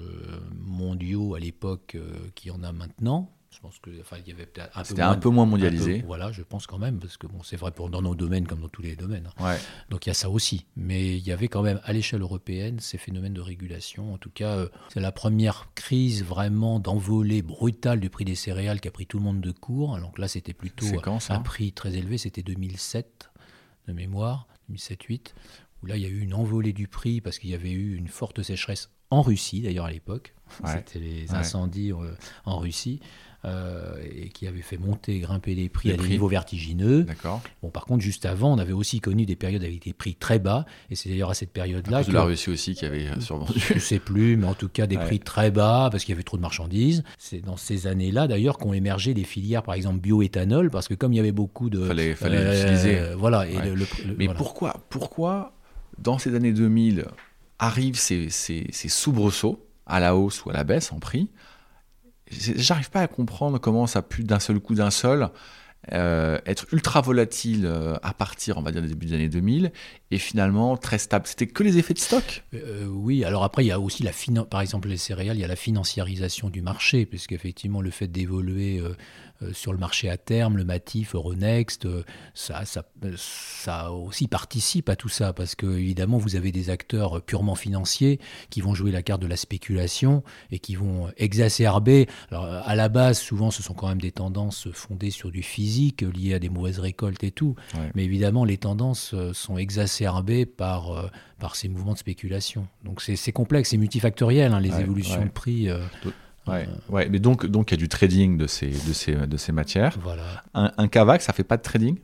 mondiaux à l'époque qu'il y en a maintenant Je pense que, enfin, il y avait peut-être un peu C'était moins un de- peu moins un peu- mondialisé. voilà, je pense quand même, parce que bon, c'est vrai pour dans nos domaines comme dans tous les domaines. hein. Ouais. Donc il y a ça aussi. Mais il y avait quand même à l'échelle européenne ces phénomènes de régulation. En tout cas, euh, c'est la première crise vraiment d'envolée brutale du prix des céréales qui a pris tout le monde de court. Alors que là, c'était plutôt quand, ça un prix très élevé. C'était 2007 de mémoire, 2007-8, où là, il y a eu une envolée du prix parce qu'il y avait eu une forte sécheresse en Russie, d'ailleurs, à l'époque. Ouais. C'était les incendies euh, en Russie. Euh, et qui avait fait monter, grimper les prix Les à des niveaux vertigineux. Bon, par contre, juste avant, on avait aussi connu des périodes avec des prix très bas, et c'est d'ailleurs à cette période-là que de la Russie aussi qui avait euh, survendu. je sais plus, mais en tout cas des Ouais. prix très bas parce qu'il y avait trop de marchandises. C'est dans ces années-là d'ailleurs qu'ont émergé des filières, par exemple bioéthanol, parce que comme il y avait beaucoup de, Fallait- fallait euh, l'utiliser. Voilà. Et Ouais. le- le- le- Mais voilà. pourquoi, pourquoi, dans ces années 2000, arrivent ces, ces, ces soubresauts à la hausse ou à la baisse en prix J'arrive pas à comprendre comment ça a pu d'un seul coup, d'un seul, euh, être ultra volatile euh, à partir, on va dire, des débuts des années 2000, et finalement très stable. C'était que les effets de stock? Euh, oui, alors après, il y a aussi la finan- par exemple les céréales, il y a la financiarisation du marché, puisqu'effectivement, le fait d'évoluer euh, euh, sur le marché à terme, le Matif, Euronext, euh, ça, ça, ça aussi participe à tout ça, parce que évidemment, vous avez des acteurs purement financiers qui vont jouer la carte de la spéculation et qui vont exacerber. Alors, euh, à la base, souvent, ce sont quand même des tendances fondées sur du physique, liées à des mauvaises récoltes et tout. Ouais. Mais évidemment, les tendances euh, sont exacerbées par, euh, par ces mouvements de spéculation. Donc c'est complexe, c'est multifactoriel, hein, les Ouais, évolutions ouais. de prix. euh, Ouais, ouais, mais donc, donc il y a du trading de ces, de ces, de ces matières. voilà. Un, un Kavak, ça fait pas de trading?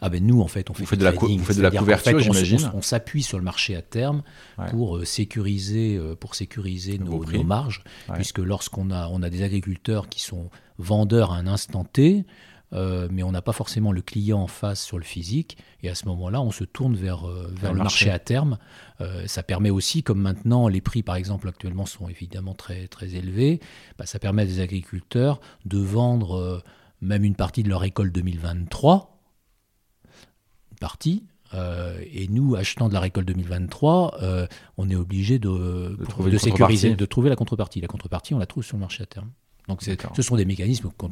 Ah ben nous, en fait, on fait, du de la trading, vous faites de la couverture, fait, j'imagine On, s'appuie sur le marché à terme Ouais. pour euh, sécuriser, euh, pour sécuriser nos, marges, Ouais. puisque lorsqu'on a, on a des agriculteurs qui sont vendeurs à un instant T, euh, mais on n'a pas forcément le client en face sur le physique, et à ce moment-là, on se tourne vers, euh, vers le marché marché. à terme. Euh, ça permet aussi, comme maintenant les prix par exemple actuellement sont évidemment très, très élevés, bah, ça permet à des agriculteurs de vendre même une partie de leur récolte 2023, une partie. euh, et nous, achetant de la récolte 2023, euh, on est obligé de, trouver sécuriser, de trouver la contrepartie. La contrepartie, on la trouve sur le marché à terme. Donc ce sont des mécanismes qui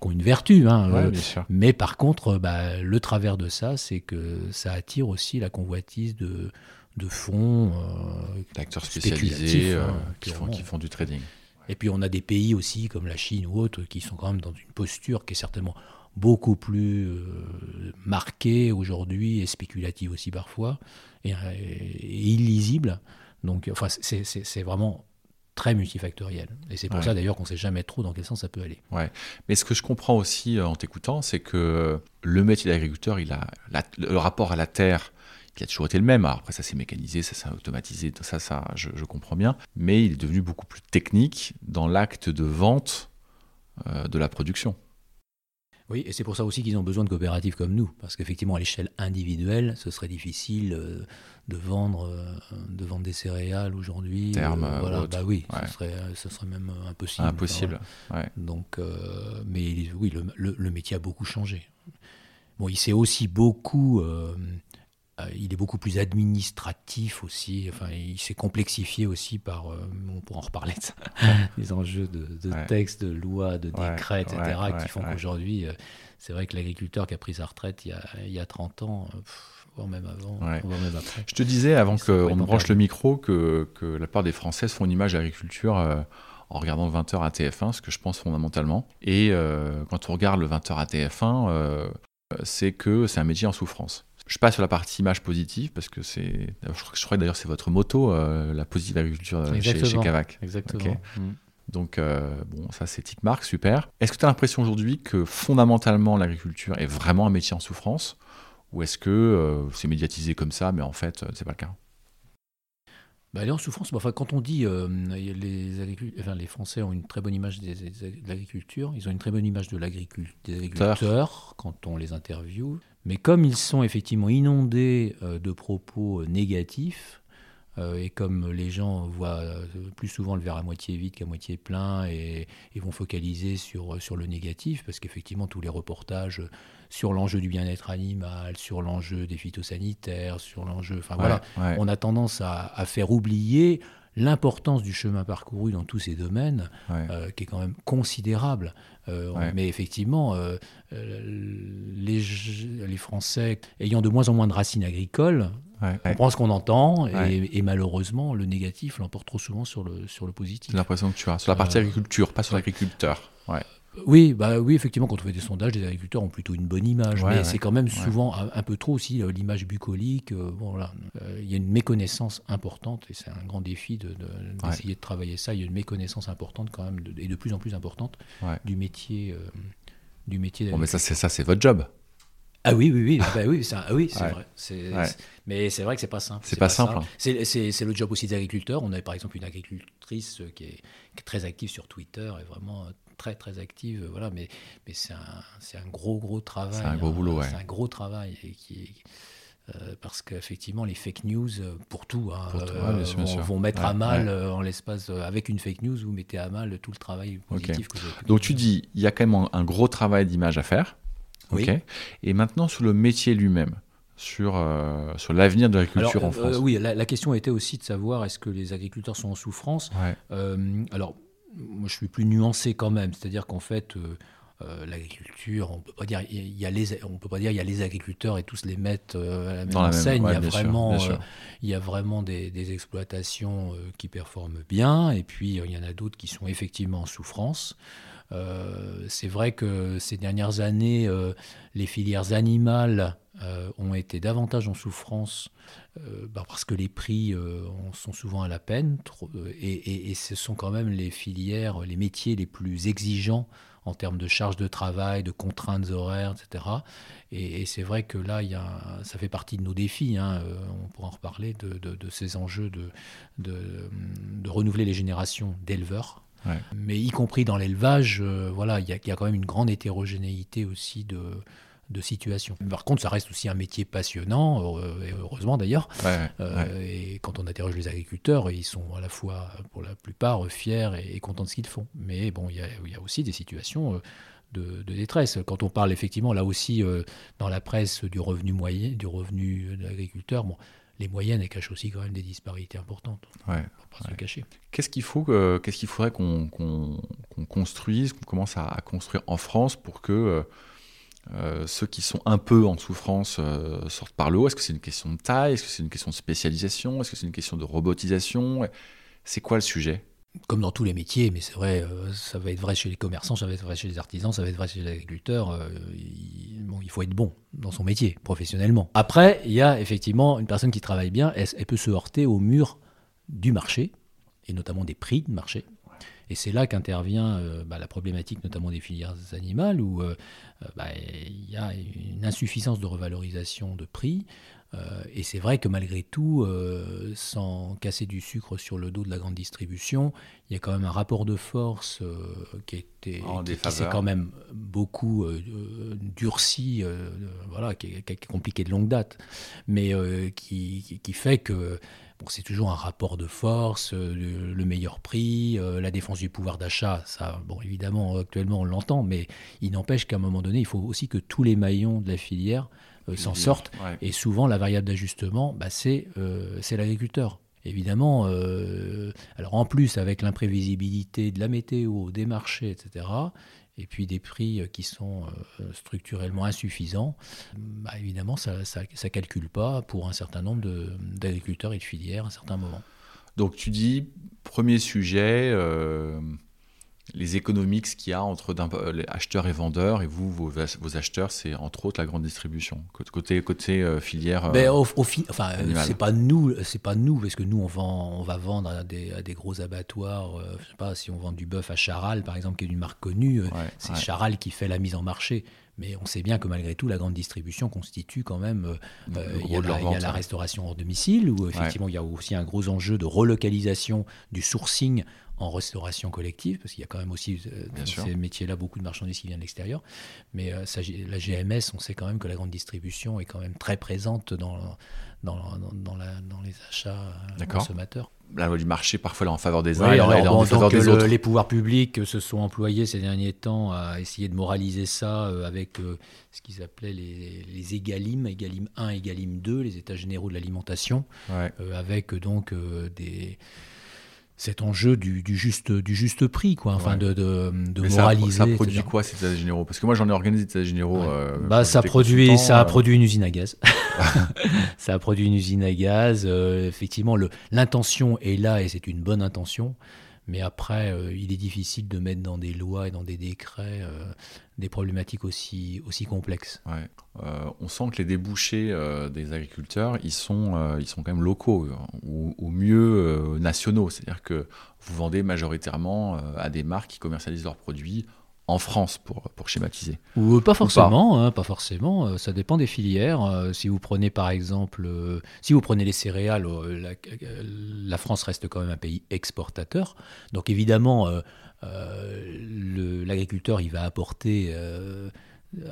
ont, une vertu. hein, Ouais, euh, mais par contre, bah, le travers de ça, c'est que ça attire aussi la convoitise de, de fonds. euh, D'acteurs spécialisés euh, hein, qui, font, clairement. qui font du trading. et puis on a des pays aussi comme la Chine ou autres qui sont quand même dans une posture qui est certainement beaucoup plus euh, marquée aujourd'hui et spéculative aussi parfois et, et illisible. Donc, enfin, c'est vraiment très multifactoriel. Et c'est pour Ouais. ça d'ailleurs qu'on ne sait jamais trop dans quel sens ça peut aller. Mais ce que je comprends aussi euh, en t'écoutant, c'est que le métier d'agriculteur, il a la- le rapport à la terre, il a toujours été le même. Alors après, ça s'est mécanisé, ça s'est automatisé, tout ça, ça, je, je comprends bien. Mais il est devenu beaucoup plus technique dans l'acte de vente euh, de la production. Oui, et c'est pour ça aussi qu'ils ont besoin de coopératives comme nous, parce qu'effectivement, à l'échelle individuelle, ce serait difficile euh, de, vendre, euh, de vendre des céréales aujourd'hui. Terme, Euh, euh, voilà, bah oui, Ouais. ce, serait, ce serait même impossible. Impossible. Enfin, Ouais. Donc, mais oui, le, le- le métier a beaucoup changé. Bon, il s'est aussi beaucoup, il est beaucoup plus administratif aussi. Enfin, il s'est complexifié aussi par, euh, on pourra en reparler de ça, les (laughs) enjeux de, de Ouais. textes, de lois, de Ouais, décrets, etc., ouais, qui font qu'aujourd'hui, euh, c'est vrai que l'agriculteur qui a pris sa retraite il y a, il y a 30 ans, euh, pff, voire même avant, voire même après. Je te disais avant qu'on branche le micro que, que la part des Françaises font une image d'agriculture euh, en regardant 20h à TF1, ce que je pense fondamentalement. Et euh, quand on regarde le 20h à TF1, euh, c'est que c'est un métier en souffrance. Je passe sur la partie image positive parce que c'est. Je crois, je crois que d'ailleurs c'est votre moto, euh, la positive agriculture euh, chez. Cavac. Exactement. Mm. Donc, euh, bon, ça c'est petite marque, super. Est-ce que tu as l'impression aujourd'hui que fondamentalement l'agriculture est vraiment un métier en souffrance? Ou est-ce que euh, c'est médiatisé comme ça, mais en fait, c'est pas le cas? Bah, elle est en souffrance. Enfin, quand on dit euh, les, enfin, les Français ont une très bonne image des- des- de l'agriculture, ils ont une très bonne image de l'agricul- des agriculteurs quand on les interviewe. Mais comme ils sont effectivement inondés euh, de propos euh, négatifs, euh, et comme les gens voient plus souvent le verre à moitié vide qu'à moitié plein et, et vont focaliser sur, sur le négatif, parce qu'effectivement tous les reportages sur l'enjeu du bien-être animal, sur l'enjeu des phytosanitaires, sur l'enjeu... Enfin voilà, ouais. on a tendance à, à faire oublier l'importance du chemin parcouru dans tous ces domaines, euh, qui est quand même considérable. Euh, mais effectivement, les, les, Français ayant de moins en moins de racines agricoles, on prend ce qu'on entend, et, malheureusement, le négatif l'emporte trop souvent sur le, sur le positif. C'est l'impression que tu as, sur la partie agriculture, pas sur l'agriculteur. Oui, bah oui, effectivement, quand on fait des sondages, les agriculteurs ont plutôt une bonne image, mais c'est quand même souvent un, peu trop aussi euh, l'image bucolique. Euh. Euh, il y a une méconnaissance importante, et c'est un grand défi d'essayer de, de, travailler ça. Il y a une méconnaissance importante quand même, et de plus en plus importante, du métier, du métier. Bon, mais ça, c'est ça, c'est votre job. Ah oui, oui, oui, ah bah oui, ah oui c'est vrai. Mais c'est vrai que c'est pas simple. C'est pas, simple. C'est le job aussi des agriculteurs. On a par exemple une agricultrice qui est, qui est, très active sur Twitter et vraiment très très active, voilà, mais, mais c'est un, un, gros gros travail. C'est un gros boulot, C'est un gros travail et qui euh, parce qu'effectivement, les fake news, euh, pour tout, hein, euh, vont, mettre à mal, en l'espace, avec une fake news, vous mettez à mal tout le travail positif que vous avez Donc tu dis, il y a quand même un, gros travail d'image à faire. Oui. Et maintenant, sur le métier lui-même, sur, sur l'avenir de l'agriculture en France. oui, la, la, question était aussi de savoir est-ce que les agriculteurs sont en souffrance? alors, moi, je suis plus nuancé quand même. C'est-à-dire qu'en fait, euh, euh, l'agriculture, on peut pas dire il y a les, on peut pas dire il y a les agriculteurs et tous les mettre euh, à la même enseigne. il, y a vraiment, il y a vraiment des, exploitations qui performent bien, et puis il y en a d'autres qui sont effectivement en souffrance. c'est vrai que ces dernières années, les filières animales ont été davantage en souffrance euh, bah, parce que les prix euh, sont souvent à la peine euh, et, ce sont quand même les filières, les métiers les plus exigeants en termes de charges de travail, de contraintes horaires, etc. Et, c'est vrai que là, il y a, ça fait partie de nos défis. Hein, on pourra en reparler de, ces enjeux de, de, renouveler les générations d'éleveurs. Mais y compris dans l'élevage, voilà, il y, y, a, quand même une grande hétérogénéité aussi de, de situation. Par contre, ça reste aussi un métier passionnant, et heureusement d'ailleurs. Euh, et quand on interroge les agriculteurs, ils sont à la fois, pour la plupart, fiers et, contents de ce qu'ils font. Mais bon, il y, a aussi des situations euh, de, détresse. Quand on parle effectivement, là aussi, euh, dans la presse, du revenu moyen, du revenu de l'agriculteur, bon, les moyennes elles cachent aussi quand même des disparités importantes. Ouais, pas se cacher. Qu'est-ce qu'il faut, qu'est-ce qu'il faudrait qu'on construise, qu'on commence à, construire en France pour que euh, ceux qui sont un peu en souffrance euh, sortent par le haut Est-ce que c'est une question de taille? Est-ce que c'est une question de spécialisation? Est-ce que c'est une question de robotisation? C'est quoi le sujet? Comme dans tous les métiers, mais c'est vrai, euh, ça va être vrai chez les commerçants, ça va être vrai chez les artisans, ça va être vrai chez les agriculteurs. il, bon, il faut être bon dans son métier, professionnellement. Après, il y a effectivement une personne qui travaille bien, elle peut se heurter au mur du marché, et notamment des prix de marché. Et c'est là qu'intervient euh, bah, la problématique notamment des filières animales, où euh, euh, bah, il y a une insuffisance de revalorisation de prix. et c'est vrai que malgré tout, sans casser du sucre sur le dos de la grande distribution, il y a quand même un rapport de force qui, était, qui, s'est quand même beaucoup durci, voilà, qui est, compliqué de longue date, mais qui, qui, fait que c'est toujours un rapport de force, euh, le meilleur prix, euh, la défense du pouvoir d'achat. Ça, bon, évidemment, actuellement, on l'entend, mais il n'empêche qu'à un moment donné, il faut aussi que tous les maillons de la filière euh, s'en sortent. Et souvent, la variable d'ajustement, bah, c'est l'agriculteur. Évidemment, alors en plus, avec l'imprévisibilité de la météo, des marchés, etc., et puis des prix euh, qui sont euh, structurellement insuffisants, bah, évidemment, ça ne calcule pas pour un certain nombre d'agriculteurs et de filières à un certain moment. Donc tu dis, premier sujet, euh, les économiques qu'il y a entre les acheteurs et vendeurs, et vous, vos, vos acheteurs, c'est entre autres la grande distribution, côté, côté euh, filière. Euh, ben, au, enfin, c'est pas nous, c'est pas nous, parce que nous, on, vend, on va vendre à des, à des gros abattoirs. Euh, je sais pas, si on vend du bœuf à Charal, par exemple, qui est une marque connue, c'est Charal qui fait la mise en marché. Mais on sait bien que malgré tout, la grande distribution constitue quand même. il y, a la, restauration hors domicile, où effectivement il y a aussi un gros enjeu de relocalisation du sourcing en restauration collective, parce qu'il y a quand même aussi euh, dans ces métiers-là beaucoup de marchandises qui viennent de l'extérieur. Mais euh, la GMS, on sait quand même que la grande distribution est quand même très présente dans, dans, dans, les achats euh, consommateurs. La loi du marché, parfois, là, en faveur des uns et en faveur des autres. Les pouvoirs publics se sont employés ces derniers temps à essayer de moraliser ça avec ce qu'ils appelaient les, les EGalim, EGalim 1, EGalim 2, les états généraux de l'alimentation, avec donc des cet enjeu du, juste, du juste prix, quoi, enfin de, de, de moraliser. Ça, produit quoi ces états généraux? Parce que moi j'en ai organisé des états généraux. Euh, bah, ça, produit, ça a produit une usine à gaz. (laughs) (laughs) ça a produit une usine à gaz. Euh, effectivement, l'intention est là et c'est une bonne intention. Mais après, euh, il est difficile de mettre dans des lois et dans des décrets euh, des problématiques aussi, aussi complexes. Euh, on sent que les débouchés des agriculteurs, ils sont, ils sont quand même locaux, ou au mieux nationaux. C'est-à-dire que vous vendez majoritairement à des marques qui commercialisent leurs produits en France, pour, pour schématiser Ou pas forcément, pas. Hein, pas. forcément. Euh, ça dépend des filières. Euh, si vous prenez par exemple, euh, si vous prenez les céréales, la, France reste quand même un pays exportateur. Donc évidemment, l'agriculteur, il va apporter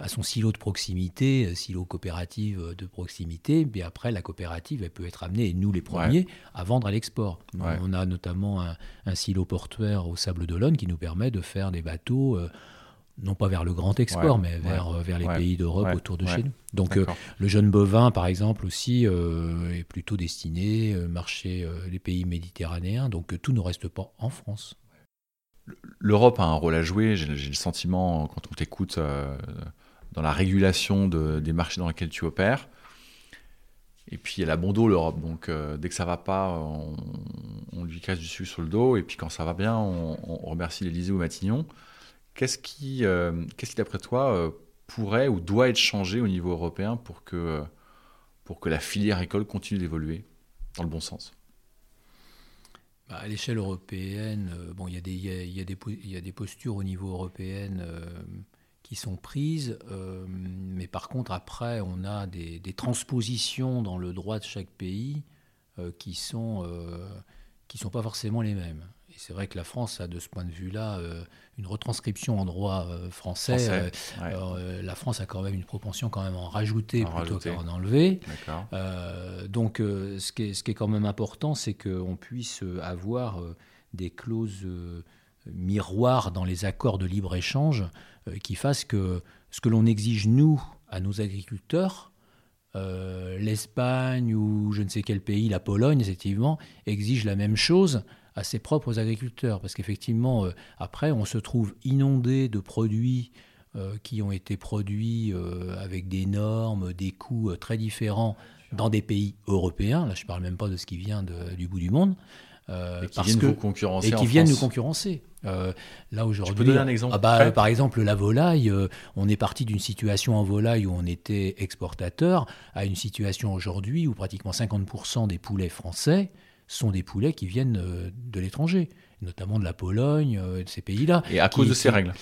à son silo de proximité, silo coopérative de proximité, mais après la coopérative elle peut être amenée, et nous les premiers, à vendre à l'export. On a notamment un, un, silo portuaire au Sable d'Olonne qui nous permet de faire des bateaux non pas vers le grand export, mais vers, euh, vers les pays d'Europe autour de chez nous. Donc euh, le jeune bovin, par exemple, aussi euh, est plutôt destiné euh, marché les pays méditerranéens, donc tout ne reste pas en France. L'Europe a un rôle à jouer, j'ai le sentiment, quand on t'écoute, dans la régulation de, des marchés dans lesquels tu opères. Et puis elle a bon dos l'Europe, donc dès que ça va pas, on, lui casse du sucre sur le dos, et puis quand ça va bien, on, remercie l'Élysée ou Matignon. Qu'est-ce qui, euh, d'après toi, euh, pourrait ou doit être changé au niveau européen pour que, pour que la filière école continue d'évoluer dans le bon sens? Bah, À l'échelle européenne, euh, bon, il y, a des, postures au niveau européen qui sont prises, mais par contre, après, on a des, transpositions dans le droit de chaque pays qui sont qui sont pas forcément les mêmes c'est vrai que la France a de ce point de vue-là euh, une retranscription en droit euh, français. Euh, la France a quand même une propension quand même à en rajouter plutôt qu'à en enlever. donc ce qui, est, ce, qui est, quand même important, c'est qu'on puisse avoir des clauses miroirs dans les accords de libre-échange qui fassent que ce que l'on exige, nous, à nos agriculteurs, l'Espagne ou je ne sais quel pays, la Pologne, effectivement, exige la même chose à ses propres agriculteurs. Parce qu'effectivement, euh, après, on se trouve inondé de produits euh, qui ont été produits euh, avec des normes, des coûts très différents dans des pays européens. Là, je ne parle même pas de ce qui vient du bout du monde. et qui viennent concurrencer. Et qui viennent nous concurrencer. là aujourd'hui. Tu peux donner un exemple ah bah, Par exemple, la volaille. on est parti d'une situation en volaille où on était exportateur à une situation aujourd'hui où pratiquement 50% des poulets français sont des poulets qui viennent euh, de l'étranger, notamment de la Pologne, euh, de ces pays-là. Et à cause de ces règles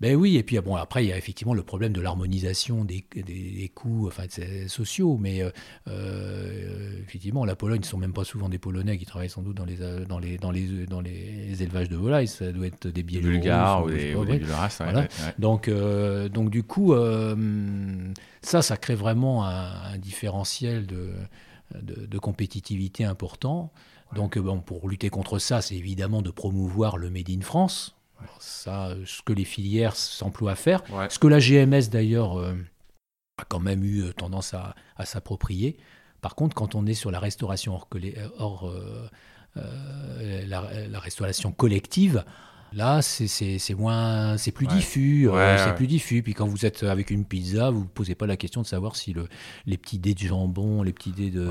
ben oui, et puis bon, après, il y a effectivement le problème de l'harmonisation des, des, coûts enfin, sociaux, mais euh, effectivement, la Pologne, ce ne sont même pas souvent des Polonais qui travaillent sans doute dans les, dans les, dans les, dans les élevages de volailles, ça doit être des Biélorusses. Bulgares ou des, ou des Donc, donc du coup, ça, ça crée vraiment un, différentiel de, de, de compétitivité important. Donc, euh, bon, pour lutter contre ça, c'est évidemment de promouvoir le Made in France. ça, ce que les filières s'emploient à faire, ce que la GMS d'ailleurs euh, a quand même eu euh, tendance à, s'approprier. Par contre, quand on est sur la restauration hors, la, restauration collective, Là, c'est moins, c'est plus diffus, euh, c'est plus diffus. Puis quand vous êtes avec une pizza, vous ne posez pas la question de savoir si le, les petits dés de jambon, les petits dés de,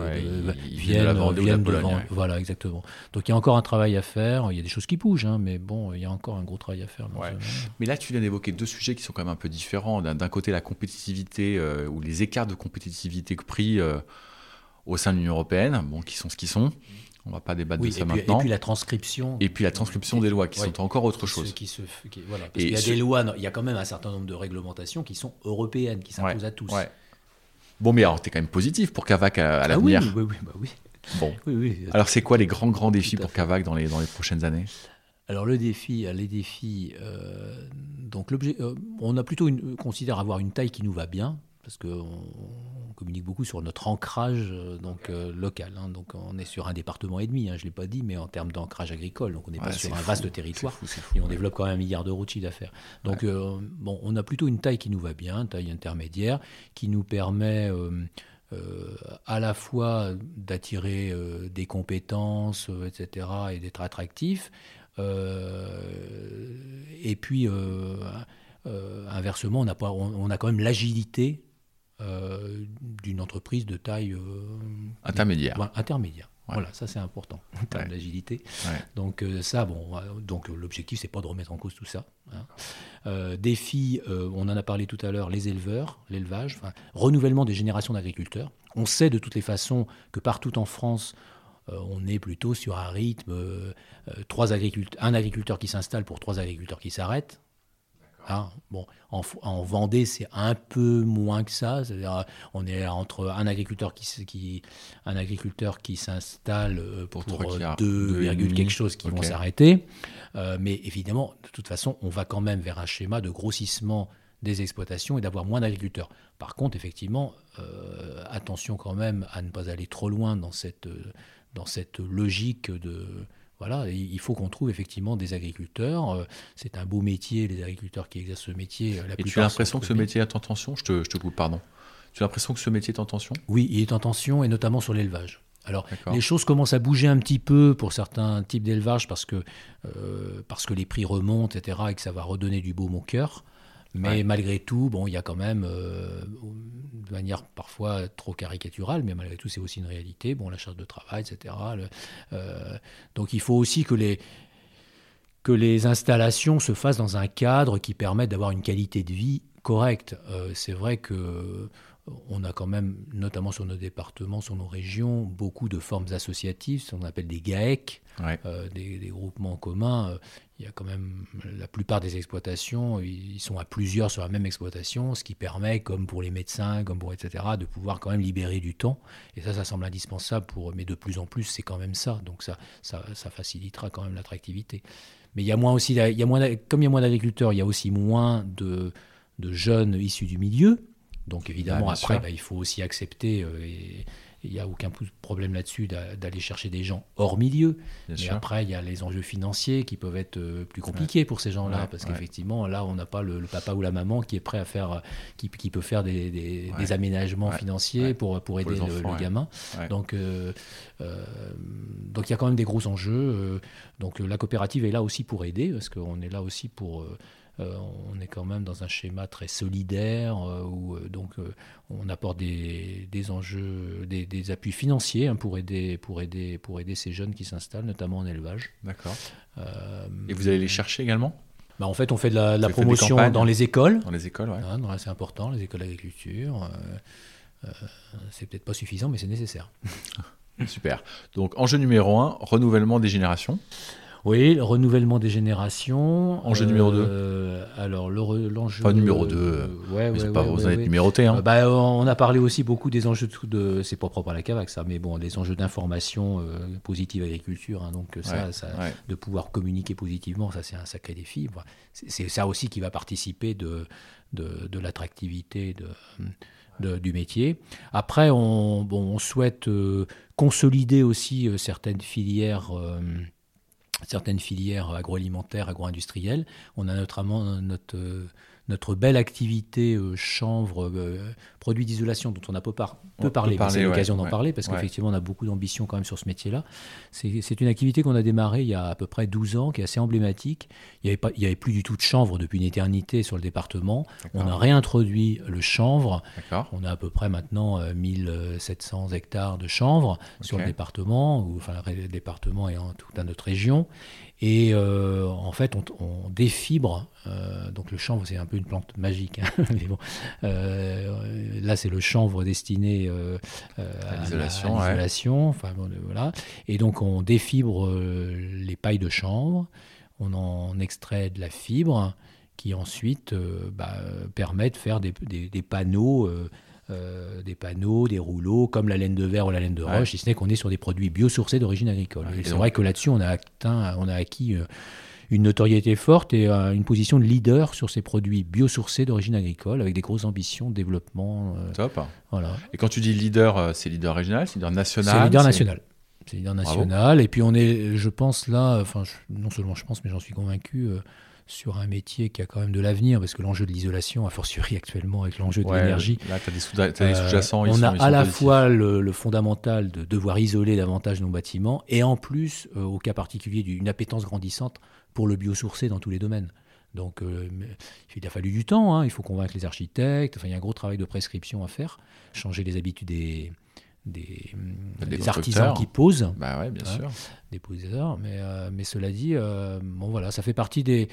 viennent, viennent de, Voilà, exactement. Donc il y a encore un travail à faire. Il y a des choses qui bougent, hein, mais bon, il y a encore un gros travail à faire. Mais là, tu viens d'évoquer deux sujets qui sont quand même un peu différents. D'un côté, la compétitivité euh, ou les écarts de compétitivité pris euh, au sein de l'Union européenne, bon, qui sont ce qu'ils sont. On ne va pas débattre de ça maintenant. Et puis la transcription. Et puis la transcription des lois, qui sont encore autre chose. Qui se, voilà, parce qu'il y a des lois, il y a quand même un certain nombre de réglementations qui sont européennes, qui s'imposent à tous. Bon, mais alors, tu es quand même positif pour Cavac à, à l'avenir. Ah oui, oui, oui, bah oui. Bon. (laughs) Alors, c'est quoi les grands, grands défis pour Cavac dans les, dans les prochaines années? Alors le défi, les défis, euh, donc l'objet, euh, on a plutôt une, considère avoir une taille qui nous va bien, parce qu'on on communique beaucoup sur notre ancrage euh, donc, euh, local. Hein. donc on est sur un département et demi, hein, je ne l'ai pas dit, mais en termes d'ancrage agricole. Donc on n'est pas sur un vaste territoire. et on développe quand même un milliard d'euros de chiffre d'affaires. Donc euh, bon, on a plutôt une taille qui nous va bien, taille intermédiaire, qui nous permet à la fois d'attirer des compétences, etc., et d'être attractif, et puis inversement, on a, pas, on a quand même l'agilité d'une entreprise de taille intermédiaire. intermédiaire. Voilà, ça c'est important en termes d'agilité. Donc euh, ça, bon, euh, donc l'objectif c'est pas de remettre en cause tout ça. Hein. Euh, défi, on en a parlé tout à l'heure, les éleveurs, l'élevage, renouvellement des générations d'agriculteurs. On sait de toutes les façons que partout en France, on est plutôt sur un rythme, trois agriculteurs, un agriculteur qui s'installe pour trois agriculteurs qui s'arrêtent. Hein, bon, en, Vendée, c'est un peu moins que ça. C'est-à-dire, on est entre un agriculteur qui, qui un agriculteur qui s'installe euh, pour, pour 2, euh, quelque chose qui vont s'arrêter. Euh, mais évidemment, de toute façon, on va quand même vers un schéma de grossissement des exploitations et d'avoir moins d'agriculteurs. Par contre, effectivement, attention quand même à ne pas aller trop loin dans cette, dans cette logique de voilà, il faut qu'on trouve effectivement des agriculteurs. Euh, c'est un beau métier, les agriculteurs qui exercent ce métier. La Et tu as l'impression que ce métier est en tension je te, je te coupe, pardon. Tu as l'impression que ce métier est en tension? Oui, il est en tension et notamment sur l'élevage. Alors, les choses commencent à bouger un petit peu pour certains types d'élevage parce que, euh, parce que les prix remontent, etc., et que ça va redonner du beau au cœur. Mais malgré tout, bon, il y a quand même, euh, de manière parfois trop caricaturale, mais malgré tout, c'est aussi une réalité. Bon, la charge de travail, etc. Euh, donc, il faut aussi que les que les installations se fassent dans un cadre qui permette d'avoir une qualité de vie correcte. Euh, c'est vrai que on a quand même, notamment sur nos départements, sur nos régions, beaucoup de formes associatives, ce qu'on appelle des GAEC, euh, des, groupements communs. Il y a quand même la plupart des exploitations, ils sont à plusieurs sur la même exploitation, ce qui permet, comme pour les médecins, comme pour etc., de pouvoir quand même libérer du temps. Et ça, ça semble indispensable pour, mais de plus en plus, c'est quand même ça. Donc ça, ça, facilitera quand même l'attractivité. Mais il y a moins aussi, il y a moins, comme il y a moins d'agriculteurs, il y a aussi moins de, de jeunes issus du milieu. Donc évidemment, après, bah, il faut aussi accepter, euh, et il n'y a aucun problème là-dessus, d'aller chercher des gens hors milieu. mais après, il y a les enjeux financiers qui peuvent être euh, plus compliqués pour ces gens-là, parce qu'effectivement, là, on n'a pas le, papa ou la maman qui est prêt à faire, qui, qui peut faire des, des, aménagements financiers pour, pour aider le, gamin. Donc, euh, donc il y a quand même des gros enjeux. donc la coopérative est là aussi pour aider, parce qu'on est là aussi pour euh, on est quand même dans un schéma très solidaire euh, où euh, donc on apporte des, enjeux, des, appuis financiers hein, pour aider pour aider pour aider ces jeunes qui s'installent, notamment en élevage. D'accord. Et vous allez les chercher également? Bah, en fait, on fait de la, promotion dans les écoles. Dans les écoles, oui. Hein, c'est important, les écoles d'agriculture. c'est peut-être pas suffisant, mais c'est nécessaire. (laughs) Super. Donc, enjeu numéro un, renouvellement des générations. Oui, le renouvellement des générations. Enjeu numéro 2 euh, Alors, l'enjeu. pas numéro 2. Euh, ouais, ouais, pas, vous êtes numéroté. Hein. Bah, on a parlé aussi beaucoup des enjeux de. c'est pas propre à la CAVAC, ça, mais bon, des enjeux d'information euh, positive agriculture. Hein, donc, ça, de pouvoir communiquer positivement, ça, c'est un sacré défi. C'est ça aussi qui va participer de, de, l'attractivité de. du métier. Après, on, bon, on souhaite consolider aussi certaines filières certaines filières agroalimentaires, agro-industrielles. On a notamment notre, notre belle activité euh, chanvre, euh, produits d'isolation dont on a peu, par, peu parlé, c'est l'occasion d'en parler parce qu'effectivement on a beaucoup d'ambition quand même sur ce métier-là. C'est une activité qu'on a démarrée il y a à peu près 12 ans, qui est assez emblématique. Il n'y avait, pas, il y avait plus du tout de chanvre depuis une éternité sur le département. On a réintroduit le chanvre. On a à peu près maintenant 1700 euh, hectares de chanvre sur le département, ou, enfin le département et en toute notre région. Et euh, en fait, on, défibre. Euh, donc le chanvre, c'est un peu une plante magique. Hein, (laughs) mais bon, euh, là, c'est le chanvre destiné à l'isolation. Enfin, voilà. Et donc, on défibre les pailles de chanvre. On en extrait de la fibre qui ensuite bah, permet de faire des, des panneaux euh, des panneaux, des rouleaux, comme la laine de verre ou la laine de roche, si ce n'est qu'on est sur des produits biosourcés d'origine agricole. c'est vrai que là-dessus, on a, atteint, on a acquis euh, une notoriété forte et euh, une position de leader sur ces produits biosourcés d'origine agricole, avec des grosses ambitions de développement. Top. Voilà. Et quand tu dis leader, c'est leader régional, c'est leader national C'est leader national. C'est leader national. Et puis on est, je pense là, enfin, non seulement je pense, mais j'en suis convaincu sur un métier qui a quand même de l'avenir, parce que l'enjeu de l'isolation, a fortiori actuellement avec l'enjeu de l'énergie. Là, tu as des sous-jacents. on a à la fois le, fondamental de devoir isoler davantage nos bâtiments, et en plus, au cas particulier, d'une appétence grandissante pour le biosourcé dans tous les domaines. Donc il a fallu du temps, hein. il faut convaincre les architectes, enfin, il y a un gros travail de prescription à faire, changer les habitudes des, des, artisans qui posent. Bah ouais, bien hein, sûr. Des poseurs. Mais, euh, mais cela dit, euh, bon, voilà, ça fait partie des,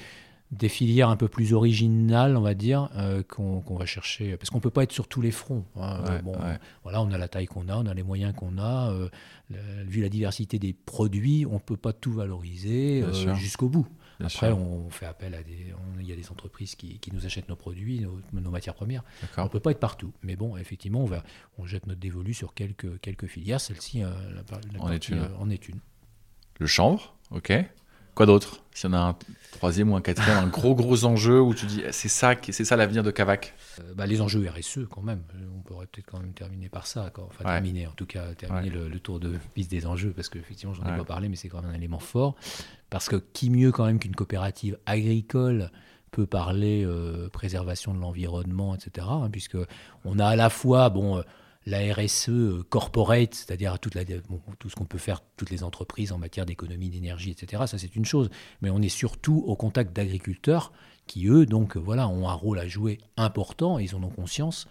des filières un peu plus originales, on va dire, euh, qu'on va chercher. Parce qu'on ne peut pas être sur tous les fronts. Hein. bon, Voilà, on a la taille qu'on a, on a les moyens qu'on a. vu la diversité des produits, on ne peut pas tout valoriser jusqu'au bout. Après, on fait appel à des. Il y a des entreprises qui, nous achètent nos produits, nos, matières premières. On ne peut pas être partout. Mais bon, effectivement, on, va, on jette notre dévolu sur quelques, quelques filières. Celle-ci, euh, en, est une. Euh, en est une. Le chanvre, ok. Quoi d'autre? S'il y en a un troisième ou un quatrième, un gros gros enjeu où tu dis c'est ça, c'est ça l'avenir de Cavac euh, bah, Les enjeux RSE quand même. On pourrait peut-être quand même terminer par ça. Enfin terminer en tout cas, terminer le, tour de piste des enjeux parce qu'effectivement j'en ai pas parlé mais c'est quand même un élément fort. Parce que qui mieux quand même qu'une coopérative agricole peut parler euh, préservation de l'environnement, etc. Hein, puisque on a à la fois bon euh, la RSE euh, corporate, c'est-à-dire tout ce qu'on peut faire, toutes les entreprises en matière d'économie d'énergie, etc. Ça, c'est une chose. Mais on est surtout au contact d'agriculteurs qui, eux, donc, voilà, ont un rôle à jouer important et ils en ont conscience.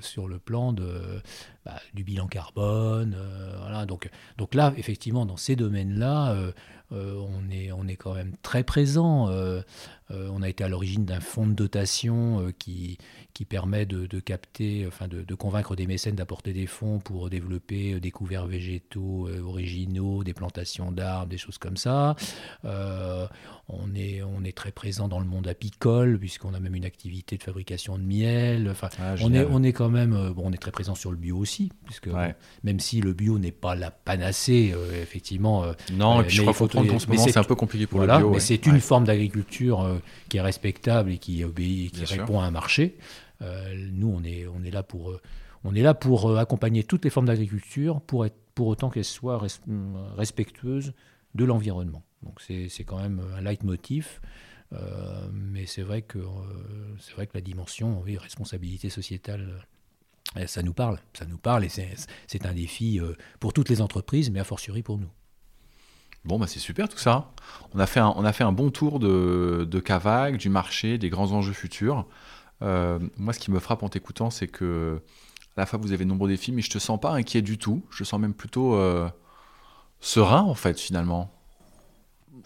sur le plan de, bah, du bilan carbone. voilà. donc, donc là, effectivement, dans ces domaines-là, euh, on, est, on est quand même très présent. Euh, euh, on a été à l'origine d'un fonds de dotation qui, qui permet de, capter, enfin de, convaincre des mécènes d'apporter des fonds pour développer des couverts végétaux originaux, des plantations d'arbres, des choses comme ça. on, est, on est très présent dans le monde apicole, puisqu'on a même une activité de fabrication de miel. Enfin, ah, on, est, on est quand même bon, on est très présent sur le bio aussi, puisque même si le bio n'est pas la panacée, effectivement. non, et puis je crois faut en ce moment, c'est un peu compliqué pour voilà, le bio. Mais c'est une forme d'agriculture euh, qui est respectable et qui obéit, qui répond à un marché. Euh, nous, on est, on est là pour, euh, on est là pour accompagner toutes les formes d'agriculture pour, être, pour autant qu'elles soient respectueuses de l'environnement. Donc c'est quand même un leitmotiv. mais c'est vrai que c'est vrai que la dimension oui, responsabilité sociétale ça nous parle ça nous parle et c'est un défi pour toutes les entreprises mais a fortiori pour nous Bon, bah c'est super tout ça. On a fait un, bon tour de, de du marché, des grands enjeux futurs. Euh, moi, ce qui me frappe en t'écoutant, c'est que à la fois vous avez de nombreux défis, mais je te sens pas inquiet du tout. Je sens même plutôt euh, serein en fait finalement.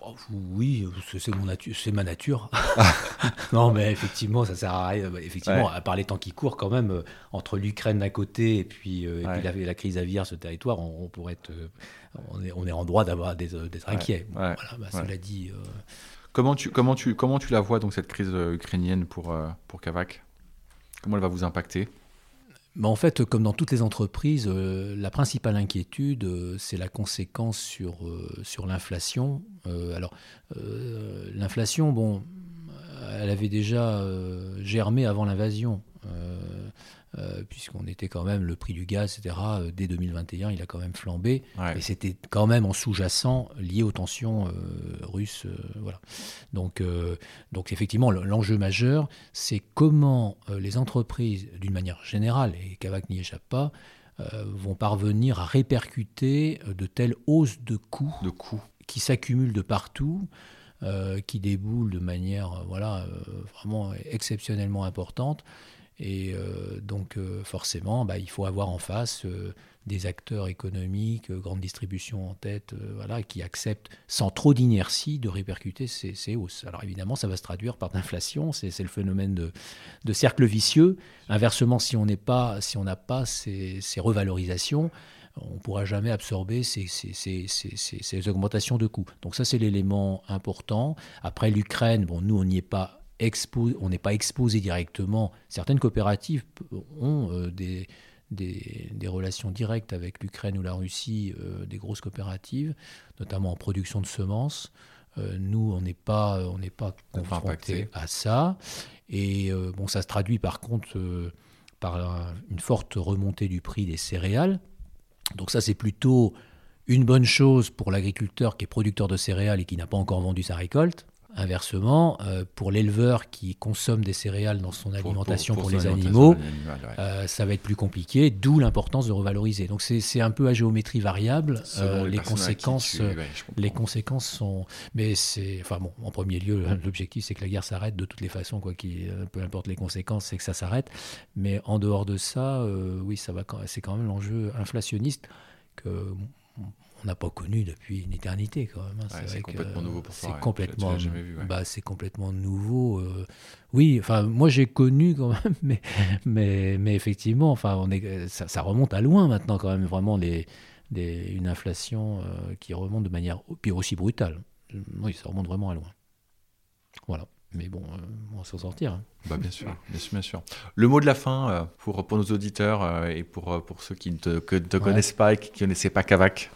Oh, oui, c'est mon c'est ma nature. (laughs) (laughs) non, mais effectivement, ça sert à rien. Bah, effectivement, à part les temps qui courent, quand même, euh, entre l'Ukraine d'un côté et puis, et puis la, crise aviaire, ce territoire, on pourrait être on est, on est en droit d'avoir d'être inquiet. Voilà, bah, cela dit. Euh, comment tu, comment, tu, comment tu la vois, donc, cette crise euh, ukrainienne pour, euh, pour Kavak? Comment elle va vous impacter? En fait, comme dans toutes les entreprises, la principale inquiétude, c'est la conséquence sur, sur l'inflation. alors, l'inflation, bon, elle avait déjà germé avant l'invasion. Euh, puisqu'on était quand même le prix du gaz, etc. Euh, dès 2021, il a quand même flambé, et c'était quand même en sous-jacent lié aux tensions euh, russes, voilà. Donc, donc effectivement, l'enjeu majeur, c'est comment les entreprises, d'une manière générale, et Kavak n'y échappe pas, vont parvenir à répercuter de telles hausses de coûts, de coûts. qui s'accumulent de partout. qui déboulent de manière voilà, vraiment exceptionnellement importante et euh, donc euh, forcément, bah, il faut avoir en face euh, des acteurs économiques, grande distribution en tête, voilà, qui acceptent sans trop d'inertie de répercuter ces, hausses. Alors évidemment, ça va se traduire par l'inflation, c'est le phénomène de, cercle vicieux. Inversement, si on n'a pas, si pas ces, revalorisations, on ne pourra jamais absorber ces, ces, augmentations de coûts. Donc ça, c'est l'élément important. Après l'Ukraine, bon, nous, on n'y est pas on n'est pas exposé directement. Certaines coopératives ont euh, des, des, relations directes avec l'Ukraine ou la Russie, euh, des grosses coopératives, notamment en production de semences. Euh, nous, on n'est pas, on n'est pas confronté à ça. Et bon, ça se traduit par contre par une forte remontée du prix des céréales. Donc ça, c'est plutôt une bonne chose pour l'agriculteur qui est producteur de céréales et qui n'a pas encore vendu sa récolte. Inversement, euh, pour l'éleveur qui consomme des céréales dans son alimentation pour, les animaux, euh, ça va être plus compliqué, d'où l'importance de revaloriser. Donc c'est un peu à géométrie variable. Euh, les, conséquences, les conséquences sont. Mais c'est. Enfin bon, en premier lieu, l'objectif c'est que la guerre s'arrête de toutes les façons, quoi, qui, peu importe les conséquences, c'est que ça s'arrête. Mais en dehors de ça, oui, ça va. C'est quand même l'enjeu inflationniste que on n'a pas connu depuis une éternité quand même. Hein. c'est complètement nouveau pour C'est complètement, bah, c'est complètement nouveau. Euh, oui, enfin moi j'ai connu quand même, (laughs) mais mais, mais effectivement, enfin on est, ça, remonte à loin maintenant quand même vraiment les, une inflation euh, qui remonte de manière pire aussi brutale. Oui, ça remonte vraiment à loin. Voilà. Mais bon, euh, on va s'en sortir. Hein. Bah bien sûr, bien sûr, bien sûr. Le mot de la fin pour, pour nos auditeurs et pour, pour ceux qui ne te, te connaissent pas et qui ne connaissaient pas Cavac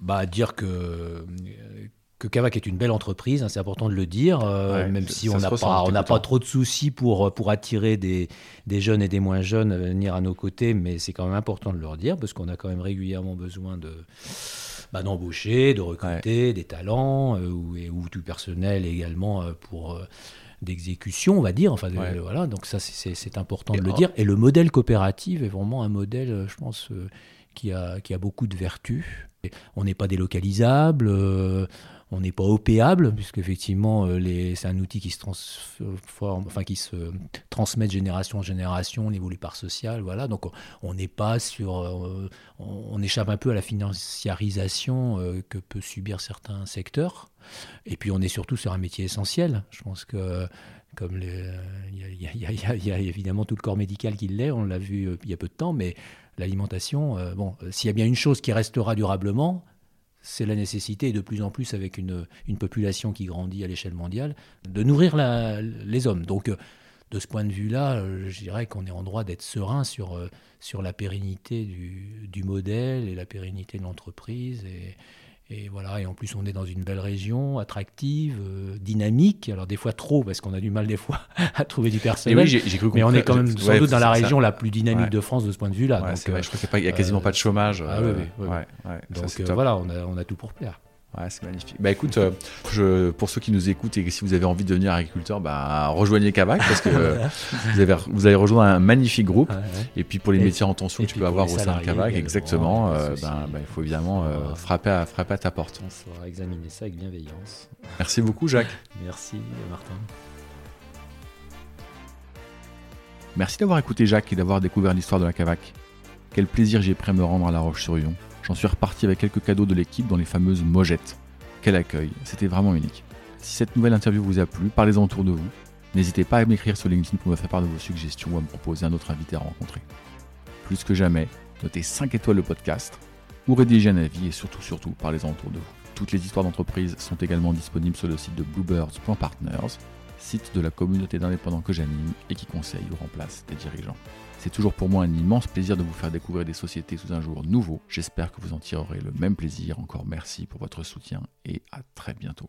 bah, dire que que Cavac est une belle entreprise, hein, c'est important de le dire, euh, même si on n'a pas, on pas trop de soucis pour, pour attirer des, des, jeunes et des moins jeunes à venir à nos côtés, mais c'est quand même important de leur dire, parce qu'on a quand même régulièrement besoin de bah, d'embaucher, de recruter des talents, euh, ou, et, ou, tout personnel également euh, pour d'exécution, on va dire. Enfin, voilà, donc ça, c'est important de le dire. Et le modèle coopératif est vraiment un modèle, je pense, qui, a, qui a beaucoup de vertus. On n'est pas délocalisable, euh, on n'est pas opéable, puisque effectivement euh, c'est un outil qui se transforme, enfin qui se transmet de génération en génération, on évolue par social, voilà. Donc on n'est pas sur, euh, on, échappe un peu à la financiarisation que peut subir certains secteurs. Et puis on est surtout sur un métier essentiel. Je pense que comme il y, a évidemment tout le corps médical qui l'est, on l'a vu il y a peu de temps, mais l'alimentation, euh, bon, euh, s'il y a bien une chose qui restera durablement, c'est la nécessité, de plus en plus avec une, population qui grandit à l'échelle mondiale, de nourrir les hommes. Donc, euh, de ce point de vue-là, je dirais qu'on est en droit d'être serein sur, la pérennité du, modèle et la pérennité de l'entreprise. Et voilà, et en plus on est dans une belle région, attractive, euh, dynamique. Alors des fois trop, parce qu'on a du mal des fois (laughs) à trouver du personnel. Oui, j'ai cru mais on est quand même sans doute dans la région la plus dynamique de France de ce point de vue-là. Ouais, je crois qu'il n'y a, quasiment pas de chômage. Ah, oui, oui, Donc euh, voilà, on a, on a tout pour plaire. Ouais, c'est magnifique. Bah écoute, euh, je, pour ceux qui nous écoutent et si vous avez envie de devenir agriculteur, bah, rejoignez Kavak parce que (laughs) vous, avez, vous avez rejoint un magnifique groupe. Et puis pour les métiers en tension que tu peux avoir au sein de Kavak, exactement, euh, ben, ben, il faut évidemment euh, frapper, à, frapper à ta porte. On saura examiner ça avec bienveillance. Merci beaucoup Jacques. Merci Martin. Merci d'avoir écouté Jacques et d'avoir découvert l'histoire de la Cavac. Quel plaisir j'ai pris à me rendre à La Roche-sur-Yon. J'en suis reparti avec quelques cadeaux de l'équipe dans les fameuses mojettes. Quel accueil, c'était vraiment unique. Si cette nouvelle interview vous a plu, parlez-en autour de vous. N'hésitez pas à m'écrire sur LinkedIn pour me faire part de vos suggestions ou à me proposer un autre invité à rencontrer. Plus que jamais, notez 5 étoiles le podcast ou rédigez un avis et surtout, surtout, parlez-en autour de vous. Toutes les histoires d'entreprise sont également disponibles sur le site de bluebirds.partners, site de la communauté d'indépendants que j'anime et qui conseille ou remplace des dirigeants. C'est toujours pour moi un immense plaisir de vous faire découvrir des sociétés sous un jour nouveau. J'espère que vous en tirerez le même plaisir. Encore merci pour votre soutien et à très bientôt.